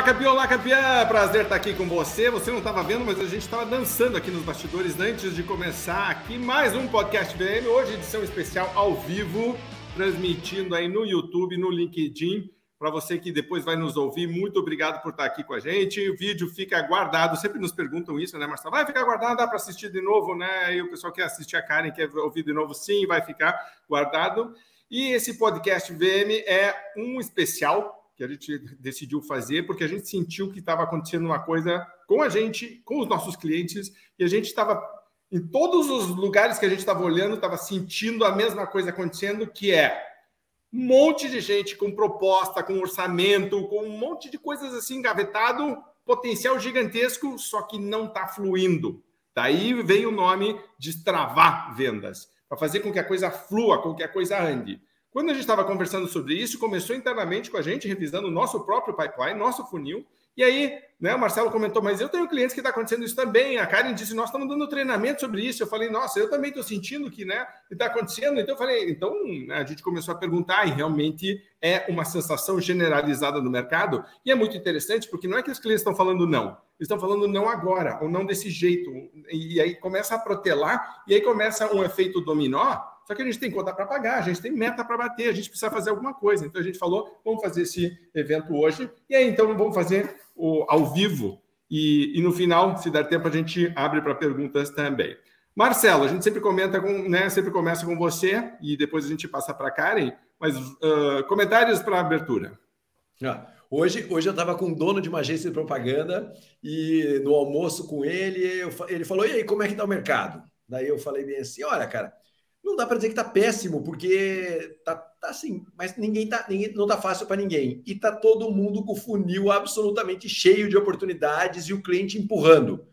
Olá, campeão, olá, campeã! Prazer estar aqui com você. Você não estava vendo, mas a gente estava dançando aqui nos bastidores antes de começar aqui mais um podcast VM. Hoje, edição especial ao vivo, transmitindo aí no YouTube, no LinkedIn. Para você que depois vai nos ouvir, muito obrigado por estar aqui com a gente. O vídeo fica guardado, sempre nos perguntam isso, né, Marcelo? Vai ficar guardado, dá para assistir de novo, né? E o pessoal quer assistir a Karen, quer ouvir de novo, sim, vai ficar guardado. E esse podcast VM é um especial que a gente decidiu fazer, porque a gente sentiu que estava acontecendo uma coisa com a gente, com os nossos clientes, e a gente estava em todos os lugares que a gente estava olhando, estava sentindo a mesma coisa acontecendo, que é um monte de gente com proposta, com orçamento, com um monte de coisas assim engavetado, potencial gigantesco, só que não está fluindo. Daí vem o nome de travar vendas, para fazer com que a coisa flua, com que a coisa ande. Quando a gente estava conversando sobre isso, começou internamente com a gente, revisando o nosso próprio pipeline, nosso funil. E aí, né, o Marcelo comentou, mas eu tenho clientes que está acontecendo isso também. A Karen disse, nós estamos dando treinamento sobre isso. Eu falei, nossa, eu também estou sentindo que né, está acontecendo. Então eu falei, então né, a gente começou a perguntar e realmente é uma sensação generalizada no mercado. E é muito interessante porque não é que os clientes estão falando não, eles estão falando não agora, ou não desse jeito. E aí começa a protelar, e aí começa um efeito dominó só que a gente tem conta para pagar, a gente tem meta para bater, a gente precisa fazer alguma coisa. Então a gente falou, vamos fazer esse evento hoje. E aí então vamos fazer o, ao vivo. E, e no final, se der tempo, a gente abre para perguntas também. Marcelo, a gente sempre comenta com, né? Sempre começa com você e depois a gente passa para Karen. Mas uh, comentários para a abertura. Ah, hoje, hoje eu estava com um dono de uma agência de propaganda e no almoço com ele, eu, ele falou: e aí, como é que está o mercado? Daí eu falei bem assim: olha, cara, não dá para dizer que tá péssimo, porque tá, tá assim, mas ninguém tá, ninguém, não tá fácil para ninguém. E tá todo mundo com o funil absolutamente cheio de oportunidades e o cliente empurrando.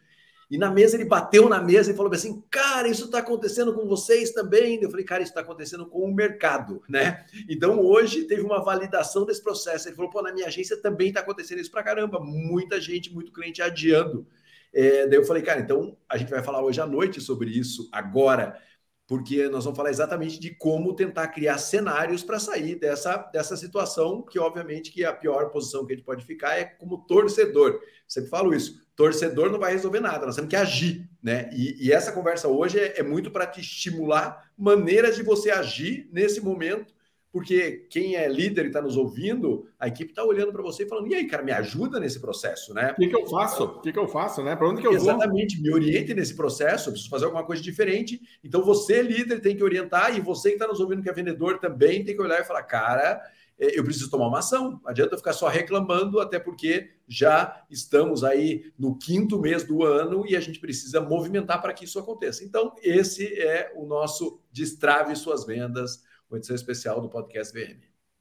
E na mesa ele bateu na mesa e falou assim: "Cara, isso está acontecendo com vocês também?". Eu falei: "Cara, isso está acontecendo com o mercado, né?". Então hoje teve uma validação desse processo. Ele falou: "Pô, na minha agência também está acontecendo isso para caramba, muita gente, muito cliente adiando". É, daí eu falei: "Cara, então a gente vai falar hoje à noite sobre isso agora" porque nós vamos falar exatamente de como tentar criar cenários para sair dessa, dessa situação, que obviamente que a pior posição que a gente pode ficar é como torcedor. Sempre falo isso, torcedor não vai resolver nada, nós temos que agir, né? E, e essa conversa hoje é, é muito para te estimular maneiras de você agir nesse momento porque quem é líder e está nos ouvindo, a equipe está olhando para você e falando: e aí, cara, me ajuda nesse processo, né? O que, que eu faço? O que, que eu faço, né? Para onde que eu Exatamente, vou? Exatamente, me oriente nesse processo, eu preciso fazer alguma coisa diferente. Então, você, líder, tem que orientar, e você que está nos ouvindo, que é vendedor, também tem que olhar e falar: cara, é, eu preciso tomar uma ação. Não adianta ficar só reclamando, até porque já estamos aí no quinto mês do ano e a gente precisa movimentar para que isso aconteça. Então, esse é o nosso Destrave Suas Vendas uma edição especial do podcast VM.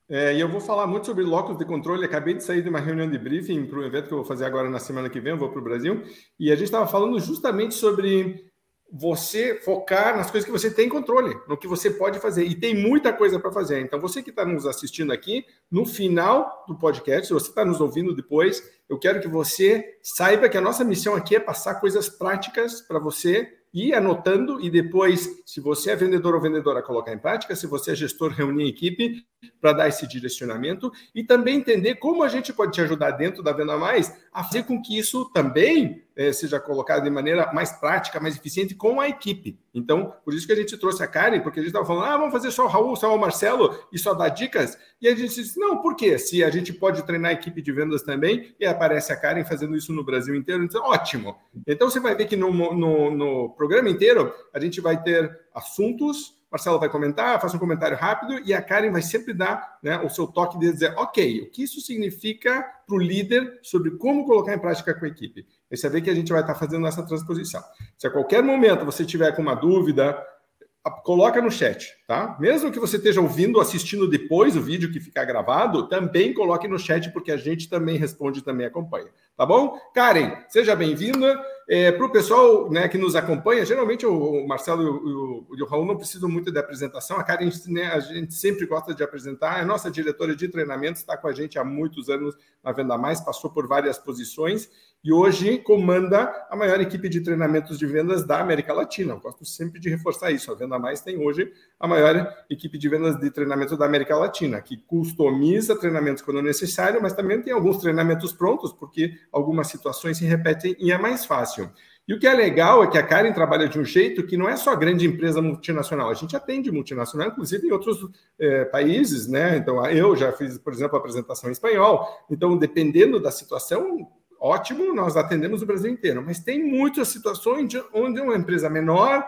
É, e eu vou falar muito sobre locos de controle. Acabei de sair de uma reunião de briefing para um evento que eu vou fazer agora na semana que vem. Eu vou para o Brasil. E a gente estava falando justamente sobre você focar nas coisas que você tem controle, no que você pode fazer. E tem muita coisa para fazer. Então, você que está nos assistindo aqui, no final do podcast, se você está nos ouvindo depois, eu quero que você saiba que a nossa missão aqui é passar coisas práticas para você ir anotando e depois, se você é vendedor ou vendedora, colocar em prática, se você é gestor, reunir a equipe para dar esse direcionamento e também entender como a gente pode te ajudar dentro da Venda Mais a fazer com que isso também é, seja colocado de maneira mais prática, mais eficiente com a equipe. Então, por isso que a gente trouxe a Karen, porque a gente estava falando, ah, vamos fazer só o Raul, só o Marcelo e só dar dicas. E a gente disse, não, por quê? Se a gente pode treinar a equipe de vendas também, e aparece a Karen fazendo isso no Brasil inteiro, então, ótimo. Então, você vai ver que no, no, no programa inteiro, a gente vai ter assuntos Marcelo vai comentar, faça um comentário rápido e a Karen vai sempre dar né, o seu toque de dizer, ok, o que isso significa para o líder sobre como colocar em prática com a equipe. Você vê que a gente vai estar fazendo essa transposição. Se a qualquer momento você tiver com uma dúvida, coloca no chat, tá? Mesmo que você esteja ouvindo, assistindo depois o vídeo que ficar gravado, também coloque no chat, porque a gente também responde, também acompanha. Tá bom? Karen, seja bem-vinda. É, Para o pessoal né, que nos acompanha, geralmente o Marcelo e o, o, o Raul não precisam muito de apresentação. A Karen, né, a gente sempre gosta de apresentar. É nossa diretora de treinamento, está com a gente há muitos anos na Venda Mais, passou por várias posições e hoje comanda a maior equipe de treinamentos de vendas da América Latina. Eu gosto sempre de reforçar isso. A Venda Mais tem hoje a maior equipe de vendas de treinamento da América Latina, que customiza treinamentos quando necessário, mas também tem alguns treinamentos prontos, porque algumas situações se repetem e é mais fácil. E o que é legal é que a Karen trabalha de um jeito que não é só grande empresa multinacional, a gente atende multinacional, inclusive em outros é, países, né? Então, eu já fiz, por exemplo, a apresentação em espanhol. Então, dependendo da situação, ótimo, nós atendemos o Brasil inteiro, mas tem muitas situações onde uma empresa menor,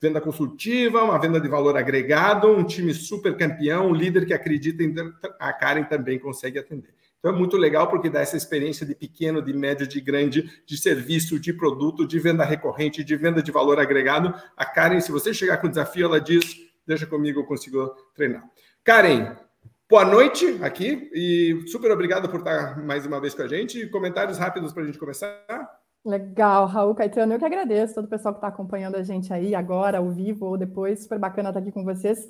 venda consultiva, uma venda de valor agregado, um time super campeão, um líder que acredita em a Karen também consegue atender. Então é muito legal porque dá essa experiência de pequeno, de médio, de grande, de serviço, de produto, de venda recorrente, de venda de valor agregado. A Karen, se você chegar com desafio, ela diz: deixa comigo, eu consigo treinar. Karen, boa noite aqui e super obrigado por estar mais uma vez com a gente. Comentários rápidos para a gente começar. Legal, Raul Caetano, eu que agradeço todo o pessoal que está acompanhando a gente aí agora, ao vivo ou depois. Super bacana estar aqui com vocês.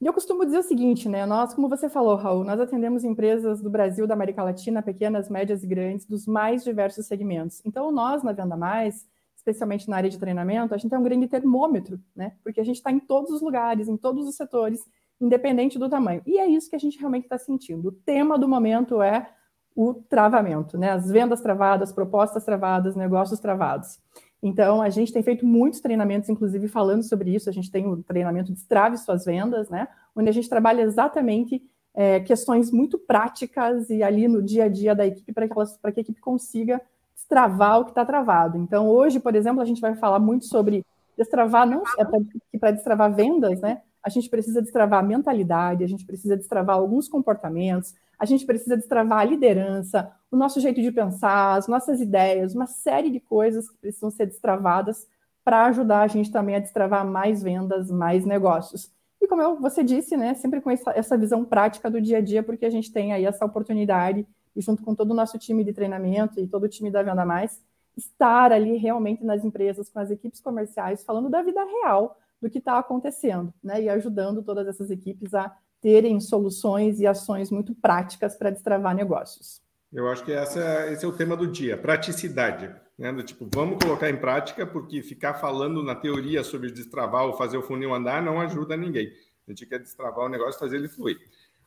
E eu costumo dizer o seguinte, né? Nós, como você falou, Raul, nós atendemos empresas do Brasil, da América Latina, pequenas, médias e grandes, dos mais diversos segmentos. Então, nós, na Venda Mais, especialmente na área de treinamento, a gente é um grande termômetro, né? Porque a gente está em todos os lugares, em todos os setores, independente do tamanho. E é isso que a gente realmente está sentindo. O tema do momento é o travamento, né? As vendas travadas, propostas travadas, negócios travados. Então, a gente tem feito muitos treinamentos, inclusive falando sobre isso. A gente tem o treinamento Destrave Suas Vendas, né? Onde a gente trabalha exatamente é, questões muito práticas e ali no dia a dia da equipe para que, que a equipe consiga destravar o que está travado. Então, hoje, por exemplo, a gente vai falar muito sobre destravar, não é para destravar vendas, né? A gente precisa destravar a mentalidade, a gente precisa destravar alguns comportamentos, a gente precisa destravar a liderança, o nosso jeito de pensar, as nossas ideias, uma série de coisas que precisam ser destravadas para ajudar a gente também a destravar mais vendas, mais negócios. E como eu, você disse, né, sempre com essa, essa visão prática do dia a dia, porque a gente tem aí essa oportunidade, e junto com todo o nosso time de treinamento e todo o time da Venda Mais, estar ali realmente nas empresas, com as equipes comerciais, falando da vida real, do que está acontecendo, né, e ajudando todas essas equipes a terem soluções e ações muito práticas para destravar negócios. Eu acho que essa, esse é o tema do dia, praticidade. Né? Tipo, vamos colocar em prática, porque ficar falando na teoria sobre destravar ou fazer o funil andar não ajuda ninguém. A gente quer destravar o negócio e fazer ele fluir.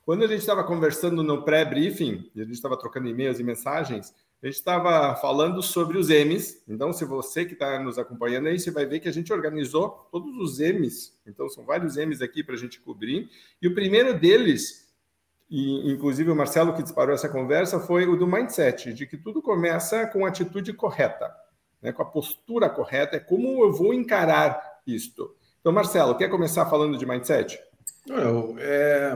Quando a gente estava conversando no pré-briefing, a gente estava trocando e-mails e mensagens, a gente estava falando sobre os M's. Então, se você que está nos acompanhando aí, você vai ver que a gente organizou todos os M's. Então, são vários M's aqui para a gente cobrir. E o primeiro deles, e inclusive o Marcelo que disparou essa conversa, foi o do mindset, de que tudo começa com a atitude correta, né? com a postura correta. É como eu vou encarar isto. Então, Marcelo, quer começar falando de mindset? Não, é,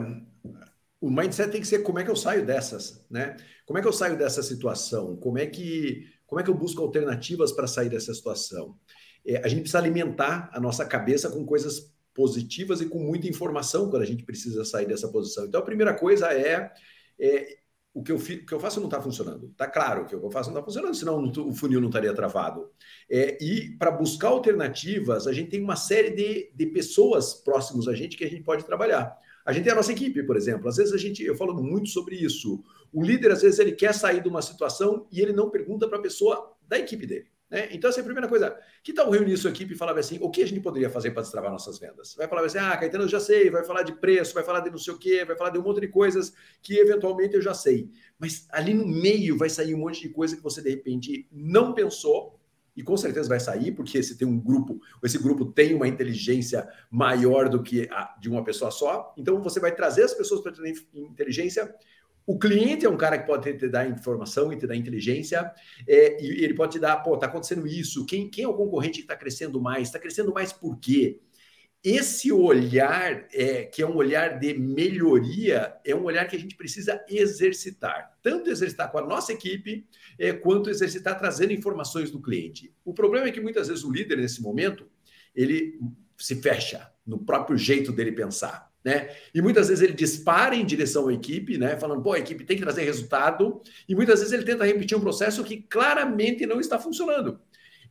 o mindset tem que ser como é que eu saio dessas, né? Como é que eu saio dessa situação? Como é que, como é que eu busco alternativas para sair dessa situação? É, a gente precisa alimentar a nossa cabeça com coisas positivas e com muita informação quando a gente precisa sair dessa posição. Então, a primeira coisa é, é o, que eu, o que eu faço não está funcionando. Está claro que o que eu faço não está funcionando, senão o funil não estaria travado. É, e para buscar alternativas, a gente tem uma série de, de pessoas próximas a gente que a gente pode trabalhar. A gente tem a nossa equipe, por exemplo. Às vezes a gente, eu falo muito sobre isso. O líder, às vezes, ele quer sair de uma situação e ele não pergunta para a pessoa da equipe dele. Né? Então, essa é a primeira coisa. Que tal reunir sua equipe e falar assim: o que a gente poderia fazer para destravar nossas vendas? Vai falar assim: ah, Caetano, eu já sei. Vai falar de preço, vai falar de não sei o quê, vai falar de um monte de coisas que eventualmente eu já sei. Mas ali no meio vai sair um monte de coisa que você de repente não pensou e com certeza vai sair, porque se tem um grupo, esse grupo tem uma inteligência maior do que a de uma pessoa só, então você vai trazer as pessoas para ter inteligência. O cliente é um cara que pode te, dar informação e te dar inteligência, é, e ele pode te dar, pô, tá acontecendo isso, quem, quem é o concorrente que está crescendo mais? Está crescendo mais por quê? Esse olhar, é, que é um olhar de melhoria, é um olhar que a gente precisa exercitar. Tanto exercitar com a nossa equipe, é, quanto exercitar trazendo informações do cliente. O problema é que muitas vezes o líder, nesse momento, ele se fecha no próprio jeito dele pensar. Né? E muitas vezes ele dispara em direção à equipe, né? falando, pô, a equipe tem que trazer resultado, e muitas vezes ele tenta repetir um processo que claramente não está funcionando.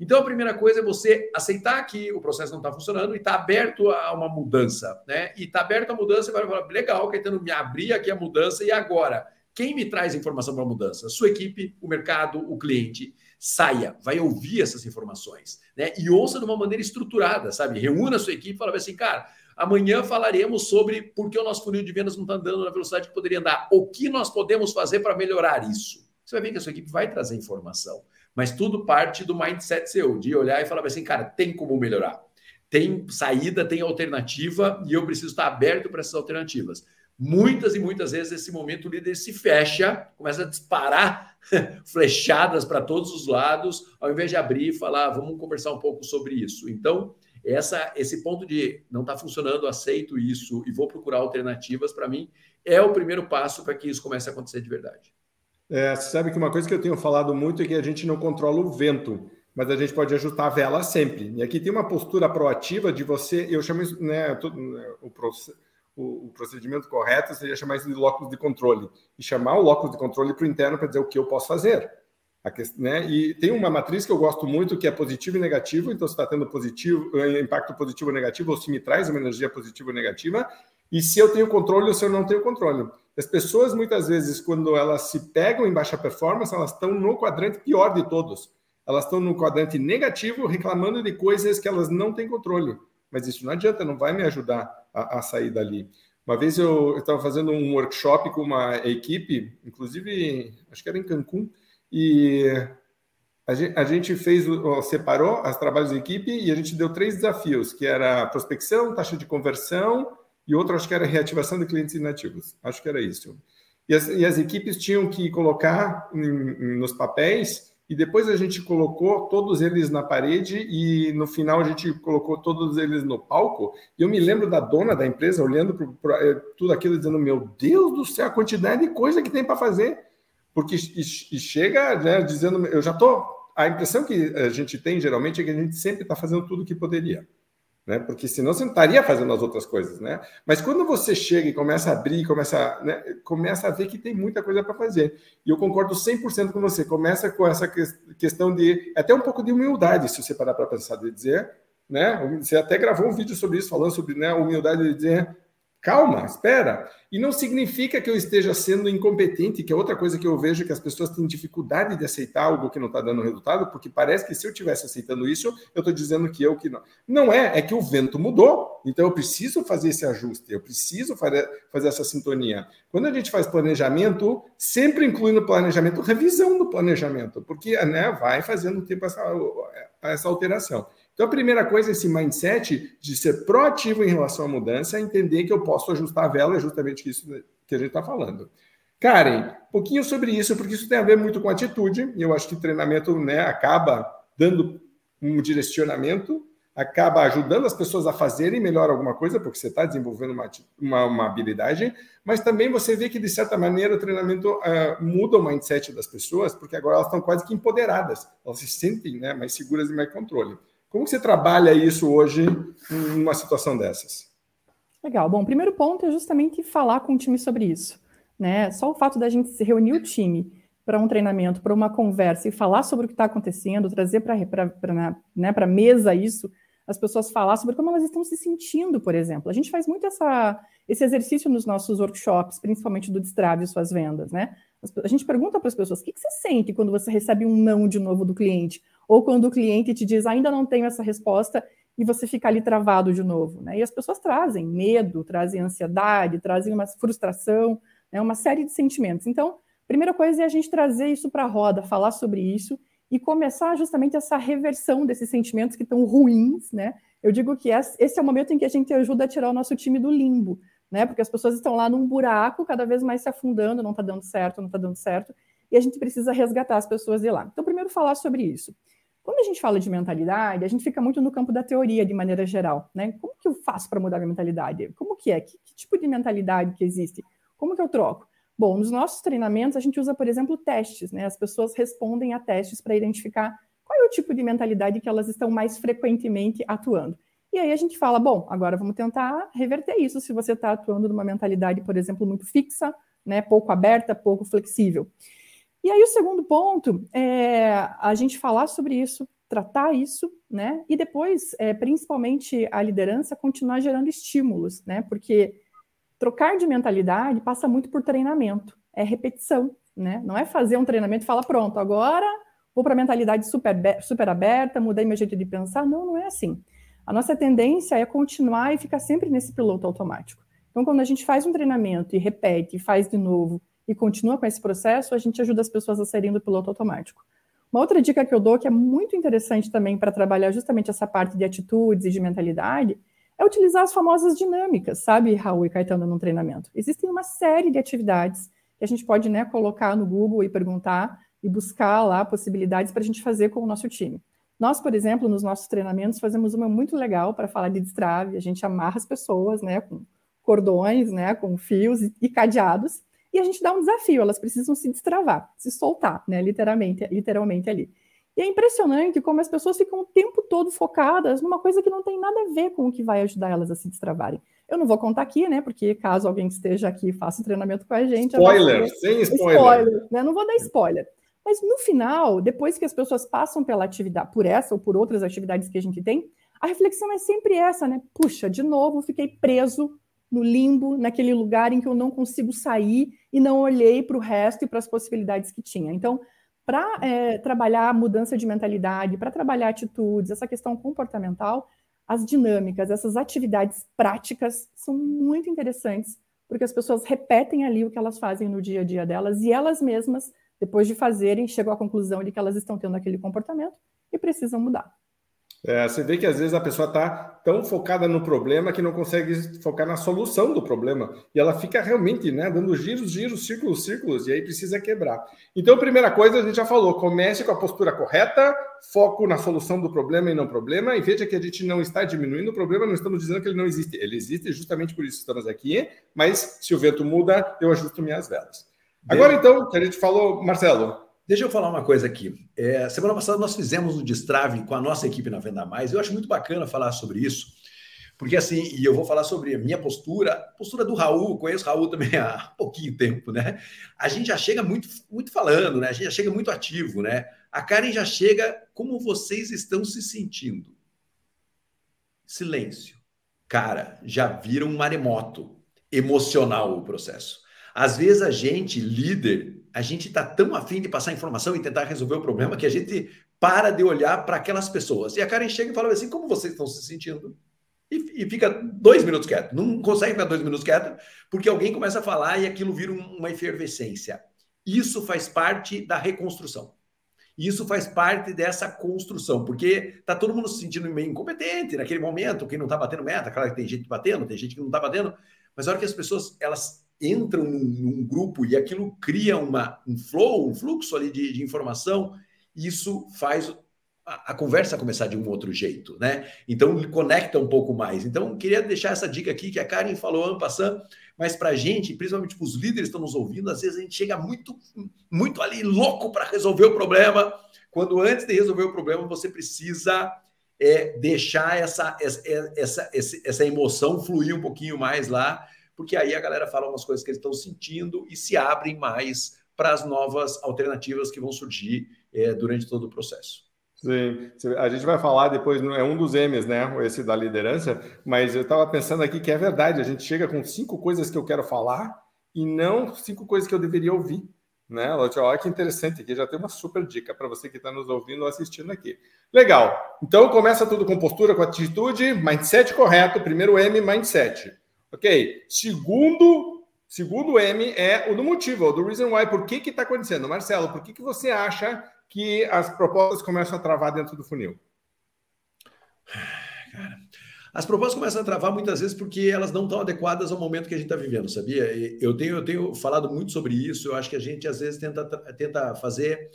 Então, a primeira coisa é você aceitar que o processo não está funcionando e estar tá aberto a uma mudança, né? E está aberto à mudança e vai falar, legal, Caetano, me abri aqui a mudança e agora? Quem me traz informação para a mudança? Sua equipe, o mercado, o cliente. Saia, vai ouvir essas informações, né? E ouça de uma maneira estruturada, sabe? Reúna a sua equipe e fala assim, cara, Amanhã falaremos sobre por que o nosso funil de vendas não está andando na velocidade que poderia andar. O que nós podemos fazer para melhorar isso? Você vai ver que a sua equipe vai trazer informação. Mas tudo parte do mindset seu, de olhar e falar assim, cara, tem como melhorar. Tem saída, tem alternativa e eu preciso estar aberto para essas alternativas. Muitas e muitas vezes, nesse momento, o líder se fecha, começa a disparar flechadas para todos os lados, ao invés de abrir e falar, vamos conversar um pouco sobre isso. Então, essa, esse ponto de não está funcionando, aceito isso e vou procurar alternativas, para mim, é o primeiro passo para que isso comece a acontecer de verdade. É, sabe que uma coisa que eu tenho falado muito é que a gente não controla o vento, mas a gente pode ajustar a vela sempre. E aqui tem uma postura proativa de você, eu chamo isso, né, o, o, o procedimento correto seria chamar isso de locus de controle. E chamar o locus de controle para o interno para dizer o que eu posso fazer. Questão, né? E tem uma matriz que eu gosto muito que é positivo e negativo. Então, se está tendo positivo, eh, impacto positivo ou negativo, ou se me traz uma energia positiva ou negativa, e se eu tenho controle ou se eu não tenho controle. As pessoas, muitas vezes, quando elas se pegam em baixa performance, elas estão no quadrante pior de todos. Elas estão no quadrante negativo, reclamando de coisas que elas não têm controle. Mas isso não adianta, não vai me ajudar a, a sair dali. Uma vez eu estava fazendo um workshop com uma equipe, inclusive, acho que era em Cancún, e a gente, a gente fez, separou as trabalhos de equipe e a gente deu três desafios, que era prospecção, taxa de conversão e outro acho que era reativação de clientes inativos. Acho que era isso. E as, e as equipes tinham que colocar em, nos papéis e depois a gente colocou todos eles na parede e no final a gente colocou todos eles no palco. E eu me lembro da dona da empresa olhando para eh, tudo aquilo dizendo: Meu Deus do céu, a quantidade de coisa que tem para fazer porque e, e chega né, dizendo, eu já estou. A impressão que a gente tem geralmente é que a gente sempre está fazendo tudo o que poderia. Né? Porque senão você não estaria fazendo as outras coisas, né? Mas quando você chega e começa a abrir, começa, né, começa a ver que tem muita coisa para fazer. E eu concordo 100% com você. Começa com essa questão de até um pouco de humildade, se você parar para pensar de dizer, né? Você até gravou um vídeo sobre isso falando sobre, né, humildade de dizer, Calma, espera. E não significa que eu esteja sendo incompetente, que é outra coisa que eu vejo que as pessoas têm dificuldade de aceitar algo que não está dando resultado, porque parece que se eu estivesse aceitando isso, eu estou dizendo que eu que não. Não é, é que o vento mudou, então eu preciso fazer esse ajuste, eu preciso fazer, essa sintonia. Quando a gente faz planejamento, sempre inclui no planejamento revisão do planejamento, porque né, vai fazendo tempo essa, essa alteração. Então, a primeira coisa, esse mindset de ser proativo em relação à mudança, é entender que eu posso ajustar a vela, é justamente isso que a gente está falando. Karen, um pouquinho sobre isso, porque isso tem a ver muito com atitude, e eu acho que treinamento né, acaba dando um direcionamento, acaba ajudando as pessoas a fazerem melhor alguma coisa, porque você está desenvolvendo uma, uma, uma, habilidade, mas também você vê que, de certa maneira, o treinamento uh, muda o mindset das pessoas, porque agora elas estão quase que empoderadas, elas se sentem né, mais seguras e mais controle. Como você trabalha isso hoje numa situação dessas? Legal. Bom, o primeiro ponto é justamente falar com o time sobre isso. Né? Só o fato da gente se reunir o time para um treinamento, para uma conversa e falar sobre o que está acontecendo, trazer para né, a mesa isso, as pessoas falar sobre como elas estão se sentindo, por exemplo. A gente faz muito essa, esse exercício nos nossos workshops, principalmente do Destrave Suas Vendas, né? A gente pergunta para as pessoas, o que, que você sente quando você recebe um não de novo do cliente? Ou quando o cliente te diz ainda não tenho essa resposta e você fica ali travado de novo. Né? E as pessoas trazem medo, trazem ansiedade, trazem uma frustração, né? uma série de sentimentos. Então, primeira coisa é a gente trazer isso para a roda, falar sobre isso e começar justamente essa reversão desses sentimentos que estão ruins, né? Eu digo que esse é o momento em que a gente ajuda a tirar o nosso time do limbo, né? Porque as pessoas estão lá num buraco, cada vez mais se afundando, não está dando certo, não está dando certo, e a gente precisa resgatar as pessoas de lá. Então, primeiro falar sobre isso. Quando a gente fala de mentalidade, a gente fica muito no campo da teoria de maneira geral, né? Como que eu faço para mudar minha mentalidade? Como que é? Que, que, tipo de mentalidade que existe? Como que eu troco? Bom, nos nossos treinamentos a gente usa, por exemplo, testes, né? As pessoas respondem a testes para identificar qual é o tipo de mentalidade que elas estão mais frequentemente atuando. E aí a gente fala, bom, agora vamos tentar reverter isso se você está atuando numa mentalidade, por exemplo, muito fixa, né, pouco aberta, pouco flexível. E aí o segundo ponto é a gente falar sobre isso, tratar isso, né? E depois, é, principalmente a liderança, continuar gerando estímulos, né? Porque trocar de mentalidade passa muito por treinamento, é repetição, né? Não é fazer um treinamento e falar, pronto, agora vou para a mentalidade super, super aberta, mudei meu jeito de pensar. Não, não é assim. A nossa tendência é continuar e ficar sempre nesse piloto automático. Então, quando a gente faz um treinamento e repete, e faz de novo, e continua com esse processo, a gente ajuda as pessoas a saírem do piloto automático. Uma outra dica que eu dou, que é muito interessante também para trabalhar justamente essa parte de atitudes e de mentalidade, é utilizar as famosas dinâmicas, sabe, Raul e Caetano, no treinamento. Existem uma série de atividades que a gente pode né, colocar no Google e perguntar e buscar lá possibilidades para a gente fazer com o nosso time. Nós, por exemplo, nos nossos treinamentos, fazemos uma muito legal para falar de destrave, a gente amarra as pessoas né, com cordões, né, com fios e cadeados, e a gente dá um desafio, elas precisam se destravar, se soltar, né, literalmente, literalmente ali. E é impressionante como as pessoas ficam o tempo todo focadas numa coisa que não tem nada a ver com o que vai ajudar elas a se destravarem. Eu não vou contar aqui, né? Porque caso alguém esteja aqui e faça o treinamento com a gente. Spoiler, sem spoiler. spoiler né? Não vou dar spoiler. Mas no final, depois que as pessoas passam pela atividade, por essa ou por outras atividades que a gente tem, a reflexão é sempre essa, né? Puxa, de novo, fiquei preso no limbo, naquele lugar em que eu não consigo sair e não olhei para o resto e para as possibilidades que tinha. Então, para é, trabalhar mudança de mentalidade, para trabalhar atitudes, essa questão comportamental, as dinâmicas, essas atividades práticas são muito interessantes, porque as pessoas repetem ali o que elas fazem no dia a dia delas e elas mesmas, depois de fazerem, chegam à conclusão de que elas estão tendo aquele comportamento e precisam mudar. É, você vê que às vezes a pessoa está tão focada no problema que não consegue focar na solução do problema. E ela fica realmente né, dando giros, giros, círculos, círculos, e aí precisa quebrar. Então, primeira coisa, a gente já falou: comece com a postura correta, foco na solução do problema e não problema. E veja que a gente não está diminuindo o problema, não estamos dizendo que ele não existe. Ele existe justamente por isso estamos aqui, mas se o vento muda, eu ajusto minhas velas. Agora, então, que a gente falou, Marcelo, Deixa eu falar uma coisa aqui. É, semana passada nós fizemos um destrave com a nossa equipe na Venda Mais. Eu acho muito bacana falar sobre isso, porque assim, e eu vou falar sobre a minha postura, postura do Raul, conheço o Raul também há pouquinho tempo, né? A gente já chega muito, muito falando, né? A gente já chega muito ativo, né? A Karen já chega como vocês estão se sentindo. Silêncio. Cara, já vira um maremoto emocional o processo. Às vezes a gente, líder, a gente está tão afim de passar informação e tentar resolver o problema que a gente para de olhar para aquelas pessoas. E a Karen chega e fala assim: como vocês estão se sentindo? E, e, fica dois minutos quieto. Não consegue ficar dois minutos quieto, porque alguém começa a falar e aquilo vira uma efervescência. Isso faz parte da reconstrução. Isso faz parte dessa construção, porque está todo mundo se sentindo meio incompetente naquele momento, quem não está batendo meta, claro que tem gente batendo, tem gente que não está batendo, mas a hora que as pessoas elas entram num, num, grupo e aquilo cria uma, um flow, um fluxo ali de, de informação, isso faz a, a, conversa começar de um outro jeito, né? Então conecta um pouco mais. Então queria deixar essa dica aqui que a Karen falou ano passando, mas para a gente, principalmente para os líderes que estão nos ouvindo, às vezes a gente chega muito, muito ali louco para resolver o problema, quando antes de resolver o problema você precisa é, deixar essa, essa, essa, essa emoção fluir um pouquinho mais lá porque aí a galera fala umas coisas que eles estão sentindo e se abrem mais para as novas alternativas que vão surgir é, durante todo o processo. Sim, a gente vai falar depois, é um dos M's, né? Esse da liderança, mas eu estava pensando aqui que é verdade, a gente chega com cinco coisas que eu quero falar e não cinco coisas que eu deveria ouvir. Né? Olha que interessante aqui, já tem uma super dica para você que está nos ouvindo ou assistindo aqui. Legal. Então começa tudo com postura, com atitude, mindset correto. Primeiro M, mindset. Ok. Segundo, segundo M é o do motivo, o do reason why. Por que que está acontecendo? Marcelo, por que, que você acha que as propostas começam a travar dentro do funil? Cara, as propostas começam a travar muitas vezes porque elas não estão adequadas ao momento que a gente está vivendo, sabia? Eu tenho, eu tenho falado muito sobre isso. Eu acho que a gente às vezes tenta, tenta fazer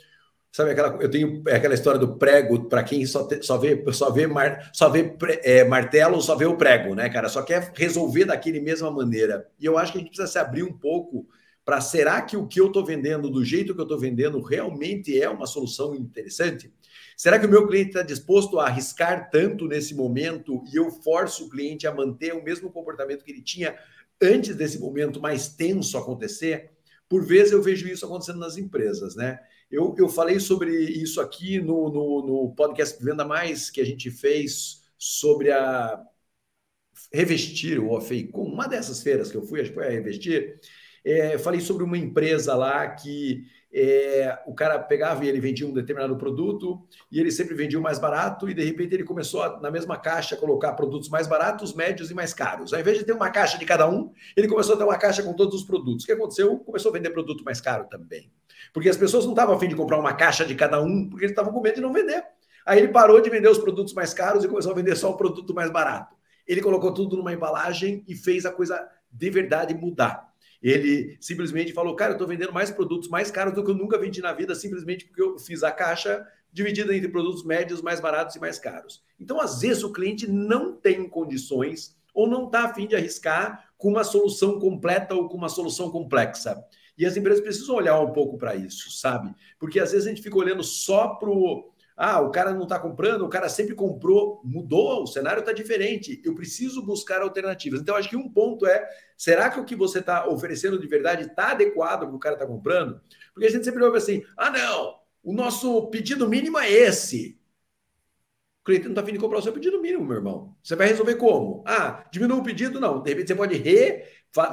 Sabe aquela eu tenho é aquela história do prego para quem só, te, só vê só vê mar, só vê é, martelo, só vê o prego, né, cara? Só quer resolver daquele mesma maneira. E eu acho que a gente precisa se abrir um pouco para será que o que eu estou vendendo, do jeito que eu estou vendendo, realmente é uma solução interessante? Será que o meu cliente está disposto a arriscar tanto nesse momento e eu forço o cliente a manter o mesmo comportamento que ele tinha antes desse momento mais tenso acontecer? Por vezes eu vejo isso acontecendo nas empresas, né? Eu, eu falei sobre isso aqui no, no, no podcast Venda Mais que a gente fez sobre a Revestir, o com uma dessas feiras que eu fui, acho que foi a Revestir, é, falei sobre uma empresa lá que é, o cara pegava e ele vendia um determinado produto e ele sempre vendia o mais barato e de repente ele começou a, na mesma caixa a colocar produtos mais baratos, médios e mais caros. Ao invés de ter uma caixa de cada um, ele começou a ter uma caixa com todos os produtos. O que aconteceu? Começou a vender produto mais caro também. Porque as pessoas não estavam afim de comprar uma caixa de cada um, porque eles estavam com medo de não vender. Aí ele parou de vender os produtos mais caros e começou a vender só o produto mais barato. Ele colocou tudo numa embalagem e fez a coisa de verdade mudar. Ele simplesmente falou: Cara, eu estou vendendo mais produtos mais caros do que eu nunca vendi na vida, simplesmente porque eu fiz a caixa dividida entre produtos médios, mais baratos e mais caros. Então, às vezes, o cliente não tem condições ou não está afim de arriscar com uma solução completa ou com uma solução complexa. E as empresas precisam olhar um pouco para isso, sabe? Porque às vezes a gente fica olhando só para o ah, o cara não está comprando, o cara sempre comprou, mudou, o cenário está diferente. Eu preciso buscar alternativas. Então, acho que um ponto é: será que o que você está oferecendo de verdade está adequado para o cara está comprando? Porque a gente sempre ouve assim: ah, não, o nosso pedido mínimo é esse. O cliente não está de comprar o seu pedido mínimo, meu irmão. Você vai resolver como? Ah, diminui o pedido? Não. De repente você pode re,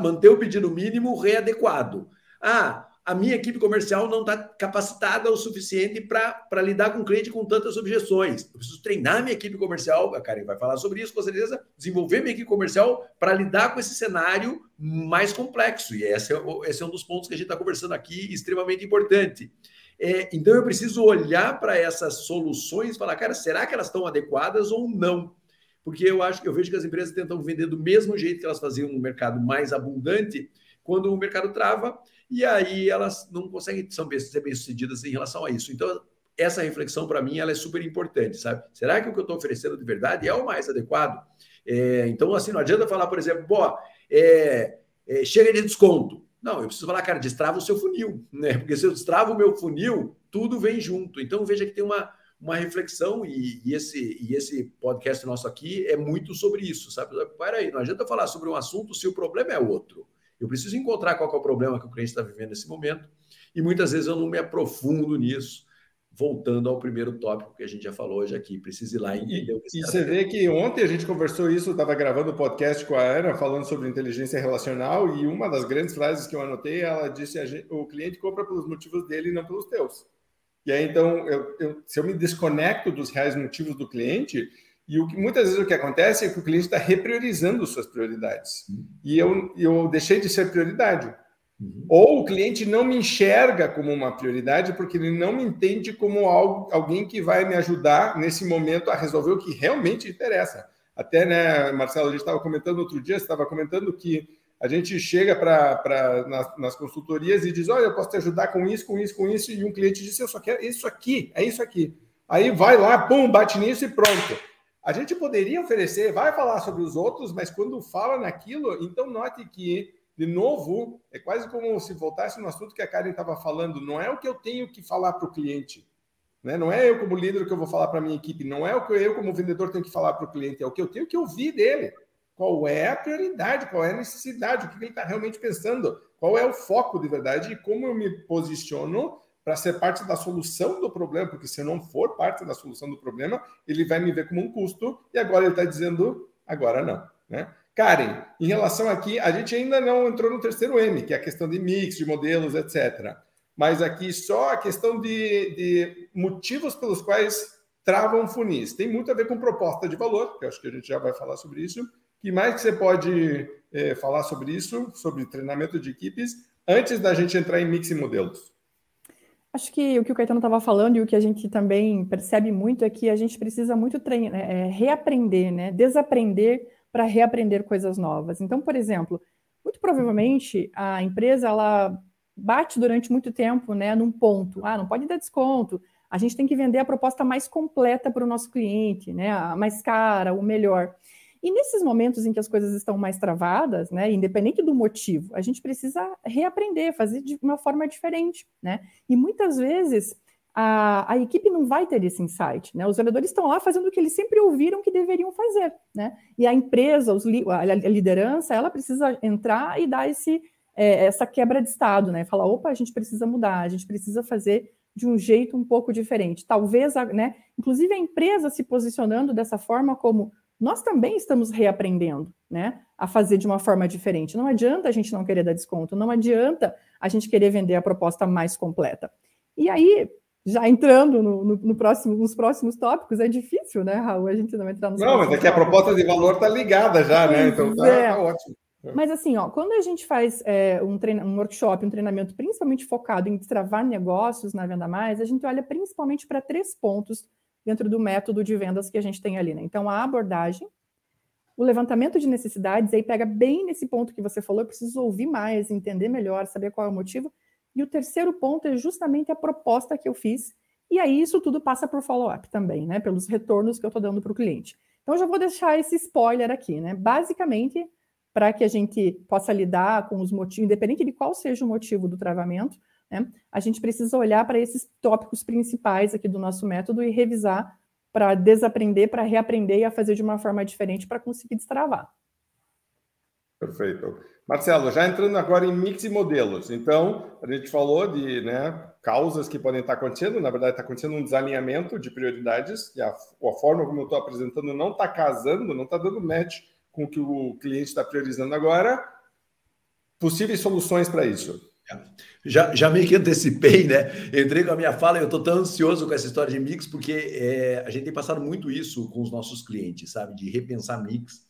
manter o pedido mínimo readequado. Ah, a minha equipe comercial não está capacitada o suficiente para lidar com o cliente com tantas objeções. Eu preciso treinar minha equipe comercial, a Karen vai falar sobre isso com certeza, desenvolver minha equipe comercial para lidar com esse cenário mais complexo. E esse é, esse é um dos pontos que a gente está conversando aqui, extremamente importante. É, então eu preciso olhar para essas soluções e falar, cara, será que elas estão adequadas ou não? Porque eu acho que eu vejo que as empresas tentam vender do mesmo jeito que elas faziam no mercado mais abundante, quando o mercado trava, e aí elas não conseguem ser bem-sucedidas em relação a isso. Então, essa reflexão, para mim, ela é super importante, sabe? Será que o que eu estou oferecendo de verdade é o mais adequado? É, então, assim, não adianta falar, por exemplo, pô, é, é, chega de desconto. Não, eu preciso falar, cara, destrava o seu funil, né? Porque se eu destravo o meu funil, tudo vem junto. Então, veja que tem uma, uma reflexão e, e, esse, e esse podcast nosso aqui é muito sobre isso, sabe? Peraí, não adianta falar sobre um assunto se o problema é outro. Eu preciso encontrar qual é o problema que o cliente está vivendo nesse momento e muitas vezes eu não me aprofundo nisso. Voltando ao primeiro tópico que a gente já falou hoje aqui, precisa ir lá e entender o que E você vê que ontem a gente conversou isso, estava gravando o podcast com a Ana, falando sobre inteligência relacional, e uma das grandes frases que eu anotei, ela disse: o cliente compra pelos motivos dele e não pelos teus. E aí, então, eu, eu, se eu me desconecto dos reais motivos do cliente, e o que, muitas vezes o que acontece é que o cliente está repriorizando suas prioridades. Uhum. E eu, eu deixei de ser prioridade. Uhum. Ou o cliente não me enxerga como uma prioridade porque ele não me entende como algo, alguém que vai me ajudar nesse momento a resolver o que realmente interessa. Até, né, Marcelo, a gente estava comentando outro dia, você estava comentando que a gente chega para nas, nas, consultorias e diz: Olha, eu posso te ajudar com isso, com isso, com isso, e um cliente diz: Eu só quero isso aqui, é isso aqui. Aí vai lá, pum, bate nisso e pronto. A gente poderia oferecer, vai falar sobre os outros, mas quando fala naquilo, então note que, de novo, é quase como se voltasse no assunto que a Karen estava falando, não é o que eu tenho que falar para o cliente. Né? Não é eu, como líder, que eu vou falar para a minha equipe, não é o que eu, como vendedor, tenho que falar para o cliente, é o que eu tenho que ouvir dele. Qual é a prioridade, qual é a necessidade, o que ele está realmente pensando, qual é o foco de verdade e como eu me posiciono para ser parte da solução do problema, porque se eu não for parte da solução do problema, ele vai me ver como um custo e agora ele está dizendo, agora não. Né? Karen, em relação aqui, a gente ainda não entrou no terceiro M, que é a questão de mix, de modelos, etc. Mas aqui só a questão de, de motivos pelos quais travam funis. Tem muito a ver com proposta de valor, que eu acho que a gente já vai falar sobre isso. que mais que você pode é, falar sobre isso, sobre treinamento de equipes, antes da gente entrar em mix e modelos? Acho que o que o Caetano estava falando e o que a gente também percebe muito é que a gente precisa muito treinar, é, é, reaprender, né? desaprender para reaprender coisas novas. Então, por exemplo, muito provavelmente a empresa ela bate durante muito tempo né, num ponto. Ah, não pode dar desconto. A gente tem que vender a proposta mais completa para o nosso cliente, né? A mais cara, o melhor. E nesses momentos em que as coisas estão mais travadas, né, independente do motivo, a gente precisa reaprender, fazer de uma forma diferente, né? E muitas vezes a, a equipe não vai ter esse insight, né? Os vendedores estão lá fazendo o que eles sempre ouviram que deveriam fazer, né? E a empresa, os, a liderança, ela precisa entrar e dar esse, é, essa quebra de estado, né? Falar, opa, a gente precisa mudar, a gente precisa fazer de um jeito um pouco diferente. Talvez, né? Inclusive a empresa se posicionando dessa forma como nós também estamos reaprendendo, né? A fazer de uma forma diferente. Não adianta a gente não querer dar desconto, não adianta a gente querer vender a proposta mais completa. E aí, já entrando no, no, no, próximo, nos próximos tópicos, é difícil, né, Raul, a gente não entrar nos Não, mas é que a proposta de valor está ligada já, né? Então tá, é. tá, ótimo. Mas assim, ó, quando a gente faz é, um, treina, um workshop, um treinamento principalmente focado em destravar negócios na Venda Mais, a gente olha principalmente para três pontos dentro do método de vendas que a gente tem ali, né? Então, a abordagem, o levantamento de necessidades, aí pega bem nesse ponto que você falou, eu preciso ouvir mais, entender melhor, saber qual é o motivo, e o terceiro ponto é justamente a proposta que eu fiz. E aí isso tudo passa por follow-up também, né? Pelos retornos que eu estou dando para o cliente. Então já vou deixar esse spoiler aqui, né? Basicamente, para que a gente possa lidar com os motivos, independente de qual seja o motivo do travamento, né? A gente precisa olhar para esses tópicos principais aqui do nosso método e revisar para desaprender, para reaprender e a fazer de uma forma diferente para conseguir destravar. Perfeito. Marcelo, já entrando agora em mix e modelos. Então, a gente falou de né, causas que podem estar acontecendo. Na verdade, está acontecendo um desalinhamento de prioridades e a, a forma como eu estou apresentando não está casando, não está dando match com o que o cliente está priorizando agora. Possíveis soluções para isso. Já, já meio que antecipei, né? Entrei com a minha fala e eu estou tão ansioso com essa história de mix, porque é, a gente tem passado muito isso com os nossos clientes, sabe? De repensar mix.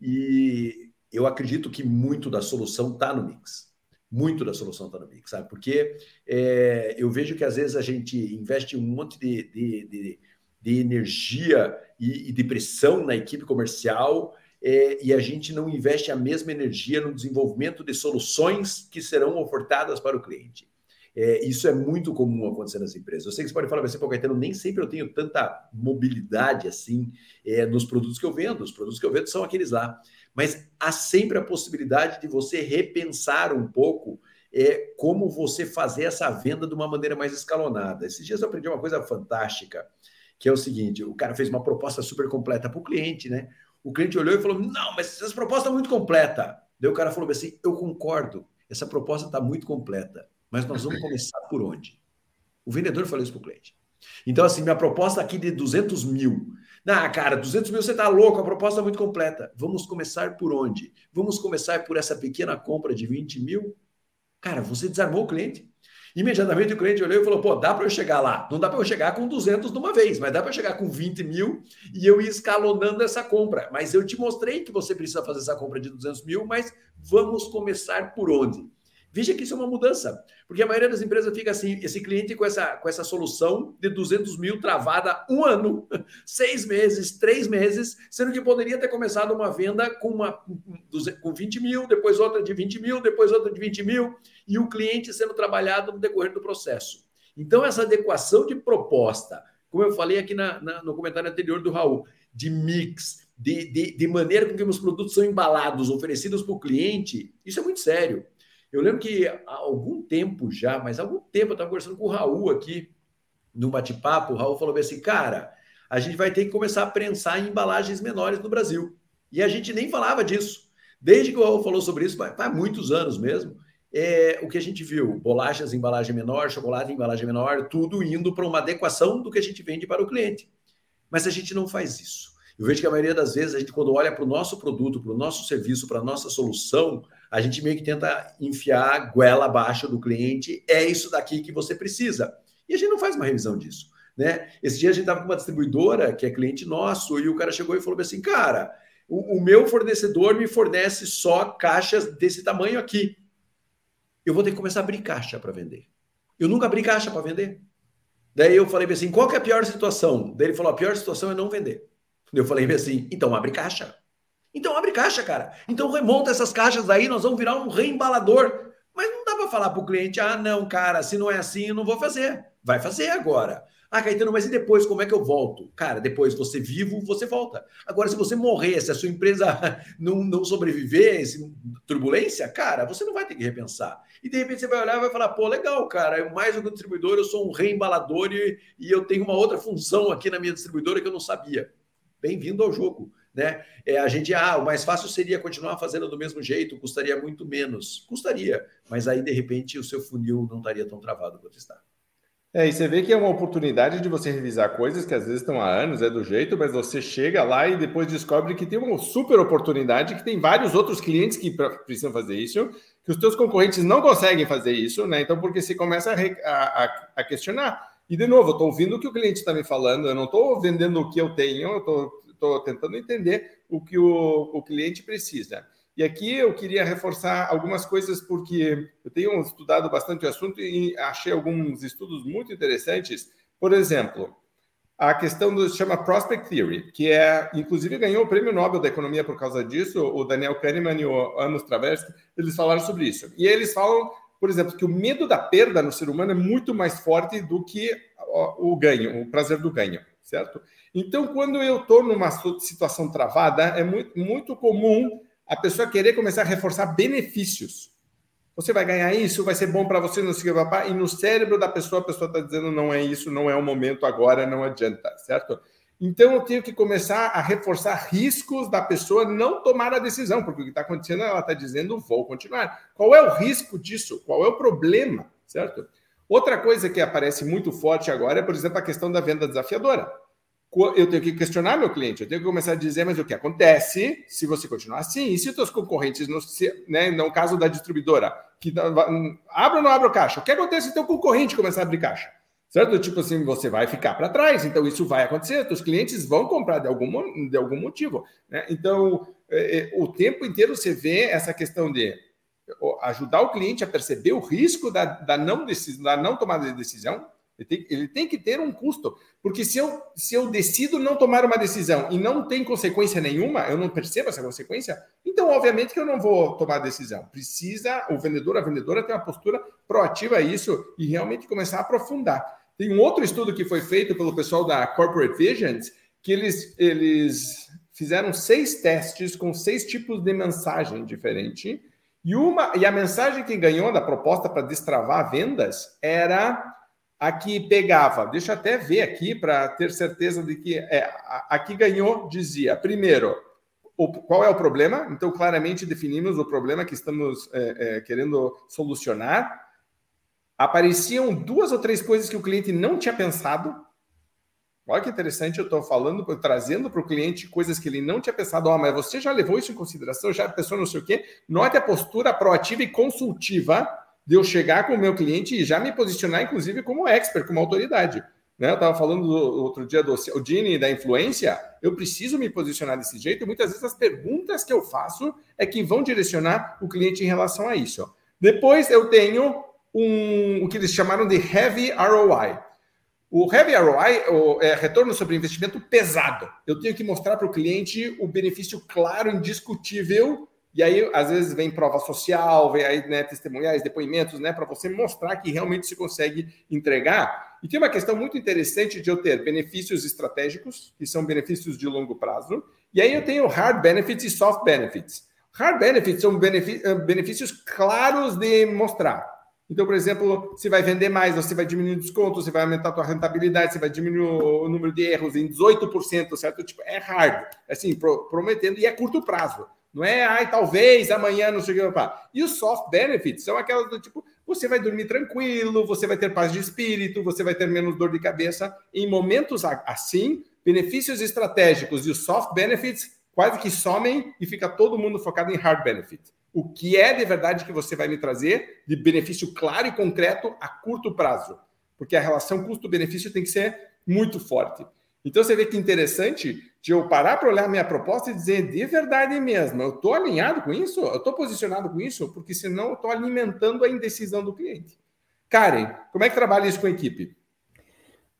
E eu acredito que muito da solução está no mix. Muito da solução está no mix, sabe? Porque é, eu vejo que às vezes a gente investe um monte de, de, de, de energia e, e, de pressão na equipe comercial é, e a gente não investe a mesma energia no desenvolvimento de soluções que serão ofertadas para o cliente. É, isso é muito comum acontecer nas empresas. Eu sei que você pode falar assim, pô, Caetano, nem sempre eu tenho tanta mobilidade assim é, nos produtos que eu vendo. Os produtos que eu vendo são aqueles lá mas há sempre a possibilidade de você repensar um pouco é, como você fazer essa venda de uma maneira mais escalonada. Esses dias eu aprendi uma coisa fantástica, que é o seguinte: o cara fez uma proposta super completa para o cliente, né? O cliente olhou e falou: Não, mas essa proposta é muito completa. Daí o cara falou assim: Eu concordo, essa proposta está muito completa, mas nós vamos começar por onde? O vendedor falou isso para o cliente. Então, assim, minha proposta aqui de 200 mil ah, cara, 200 mil você está louco, a proposta é muito completa. Vamos começar por onde? Vamos começar por essa pequena compra de 20 mil? Cara, você desarmou o cliente. Imediatamente o cliente olhou e falou: pô, dá para eu chegar lá. Não dá para eu chegar com 200 de uma vez, mas dá para eu chegar com 20 mil e eu ir escalonando essa compra. Mas eu te mostrei que você precisa fazer essa compra de 200 mil, mas vamos começar por onde? Veja que isso é uma mudança, porque a maioria das empresas fica assim, esse cliente com essa, com essa solução de 200 mil travada um ano, seis meses, três meses, sendo que poderia ter começado uma venda com, uma, com 20 mil, depois outra de 20 mil, depois outra de 20 mil, e o cliente sendo trabalhado no decorrer do processo. Então, essa adequação de proposta, como eu falei aqui na, na, no comentário anterior do Raul, de mix, de, de, de maneira com que os produtos são embalados, oferecidos para o cliente, isso é muito sério. Eu lembro que há algum tempo já, mas há algum tempo eu estava conversando com o Raul aqui, no bate-papo, o Raul falou assim, cara, a gente vai ter que começar a pensar em embalagens menores no Brasil. E a gente nem falava disso. Desde que o Raul falou sobre isso, faz muitos anos mesmo, é, o que a gente viu, bolachas em embalagem menor, chocolate em embalagem menor, tudo indo para uma adequação do que a gente vende para o cliente. Mas a gente não faz isso. Eu vejo que a maioria das vezes, a gente, quando olha para o nosso produto, para o nosso serviço, para a nossa solução, a gente meio que tenta enfiar goela abaixo do cliente, é isso daqui que você precisa. E a gente não faz uma revisão disso. Né? Esse dia a gente estava com uma distribuidora que é cliente nosso, e o cara chegou e falou assim: cara, o, o meu fornecedor me fornece só caixas desse tamanho aqui. Eu vou ter que começar a abrir caixa para vender. Eu nunca abri caixa para vender. Daí eu falei assim: qual que é a pior situação? Daí ele falou: a pior situação é não vender. Eu falei assim, então abre caixa. Então abre caixa, cara. Então remonta essas caixas aí, nós vamos virar um reembalador. Mas não dá para falar para o cliente, ah, não, cara, se não é assim, eu não vou fazer. Vai fazer agora. Ah, Caetano, mas e depois como é que eu volto? Cara, depois você vivo, você volta. Agora, se você morrer, se a sua empresa não, não sobreviver, se, turbulência, cara, você não vai ter que repensar. E de repente você vai olhar e vai falar, pô, legal, cara, eu, mais um distribuidor, eu sou um reembalador e, e eu tenho uma outra função aqui na minha distribuidora que eu não sabia. Bem-vindo ao jogo. Né? É, a gente, ah, o mais fácil seria continuar fazendo do mesmo jeito, custaria muito menos. Custaria, mas aí, de repente, o seu funil não estaria tão travado quanto está. É, e você vê que é uma oportunidade de você revisar coisas que às vezes estão há anos, é do jeito, mas você chega lá e depois descobre que tem uma super oportunidade, que tem vários outros clientes que precisam fazer isso, que os teus concorrentes não conseguem fazer isso, né? Então, porque você começa a, a, a questionar. E, de novo, eu estou ouvindo o que o cliente está me falando, eu não estou vendendo o que eu tenho, eu estou tentando entender o que o, o cliente precisa. E aqui eu queria reforçar algumas coisas, porque eu tenho estudado bastante o assunto e achei alguns estudos muito interessantes. Por exemplo, a questão do chama Prospect Theory, que é, inclusive, ganhou o prêmio Nobel da Economia por causa disso. O Daniel Kahneman e o Amos Tversky, eles falaram sobre isso. E eles falam, por exemplo, que o medo da perda no ser humano é muito mais forte do que o ganho, o prazer do ganho, certo? Então, quando eu estou numa situação travada, é muito, muito comum a pessoa querer começar a reforçar benefícios. Você vai ganhar isso, vai ser bom para você, não sei o que, e no cérebro da pessoa, a pessoa está dizendo não é isso, não é o momento agora, não adianta, certo? Então eu tenho que começar a reforçar riscos da pessoa não tomar a decisão, porque o que está acontecendo, ela está dizendo vou continuar. Qual é o risco disso? Qual é o problema, certo? Outra coisa que aparece muito forte agora é, por exemplo, a questão da venda desafiadora eu tenho que questionar meu cliente, eu tenho que começar a dizer, mas o que acontece se você continuar assim? E se os seus concorrentes, no, se, né, no caso da distribuidora, que abre ou não abre caixa? O que acontece se teu concorrente começar a abrir caixa? Certo? Tipo assim, você vai ficar para trás, então isso vai acontecer, os clientes vão comprar de algum, de algum motivo. Né? Então, é, é, o tempo inteiro você vê essa questão de ajudar o cliente a perceber o risco da, da, não, decisão, da não tomada de decisão, ele tem, ele tem, que ter um custo. Porque se eu, se eu decido não tomar uma decisão e não tem consequência nenhuma, eu não percebo essa consequência, então, obviamente, que eu não vou tomar a decisão. Precisa o vendedor, a vendedora, ter uma postura proativa a isso e realmente começar a aprofundar. Tem um outro estudo que foi feito pelo pessoal da Corporate Visions, que eles, eles fizeram seis testes com seis tipos de mensagem diferente. E, uma, e a mensagem que ganhou da proposta para destravar vendas era Aqui pegava, deixa eu até ver aqui para ter certeza de que é, aqui ganhou, dizia, primeiro, o, qual é o problema? Então, claramente definimos o problema que estamos é, é, querendo solucionar. Apareciam duas ou três coisas que o cliente não tinha pensado. Olha que interessante, eu estou falando, trazendo para o cliente coisas que ele não tinha pensado. Oh, mas você já levou isso em consideração, já pensou não sei o quê? Note a postura proativa e consultiva de eu chegar com o meu cliente e já me posicionar, inclusive, como expert, como autoridade. Né? Eu estava falando do, outro dia do Dini da influência, eu preciso me posicionar desse jeito, e muitas vezes as perguntas que eu faço é que vão direcionar o cliente em relação a isso. Depois eu tenho um, o que eles chamaram de Heavy ROI. O Heavy ROI é retorno sobre investimento pesado. Eu tenho que mostrar para o cliente o benefício claro, indiscutível e aí, às vezes, vem prova social, vem aí né, testemunhais, depoimentos, né, para você mostrar que realmente se consegue entregar. E tem uma questão muito interessante de eu ter benefícios estratégicos, que são benefícios de longo prazo, e aí eu tenho hard benefits e soft benefits. Hard benefits são eh, benefícios claros de mostrar. Então, por exemplo, você vai vender mais, você vai diminuir o desconto, você vai aumentar a sua rentabilidade, você vai diminuir o número de erros em 18%, certo? Tipo, é hard, assim, prometendo, e é curto prazo. Não é, ai, talvez amanhã não sei o que. E os soft benefits são aquelas do tipo, você vai dormir tranquilo, você vai ter paz de espírito, você vai ter menos dor de cabeça. Em momentos assim, benefícios estratégicos e os soft benefits quase que somem e fica todo mundo focado em hard benefit. O que é de verdade que você vai me trazer de benefício claro e concreto a curto prazo? Porque a relação custo-benefício tem que ser muito forte. Então você vê que interessante de eu parar para olhar minha proposta e dizer de verdade mesmo, eu estou alinhado com isso? Eu estou posicionado com isso? Porque senão eu estou alimentando a indecisão do cliente. Karen, como é que trabalha isso com a equipe?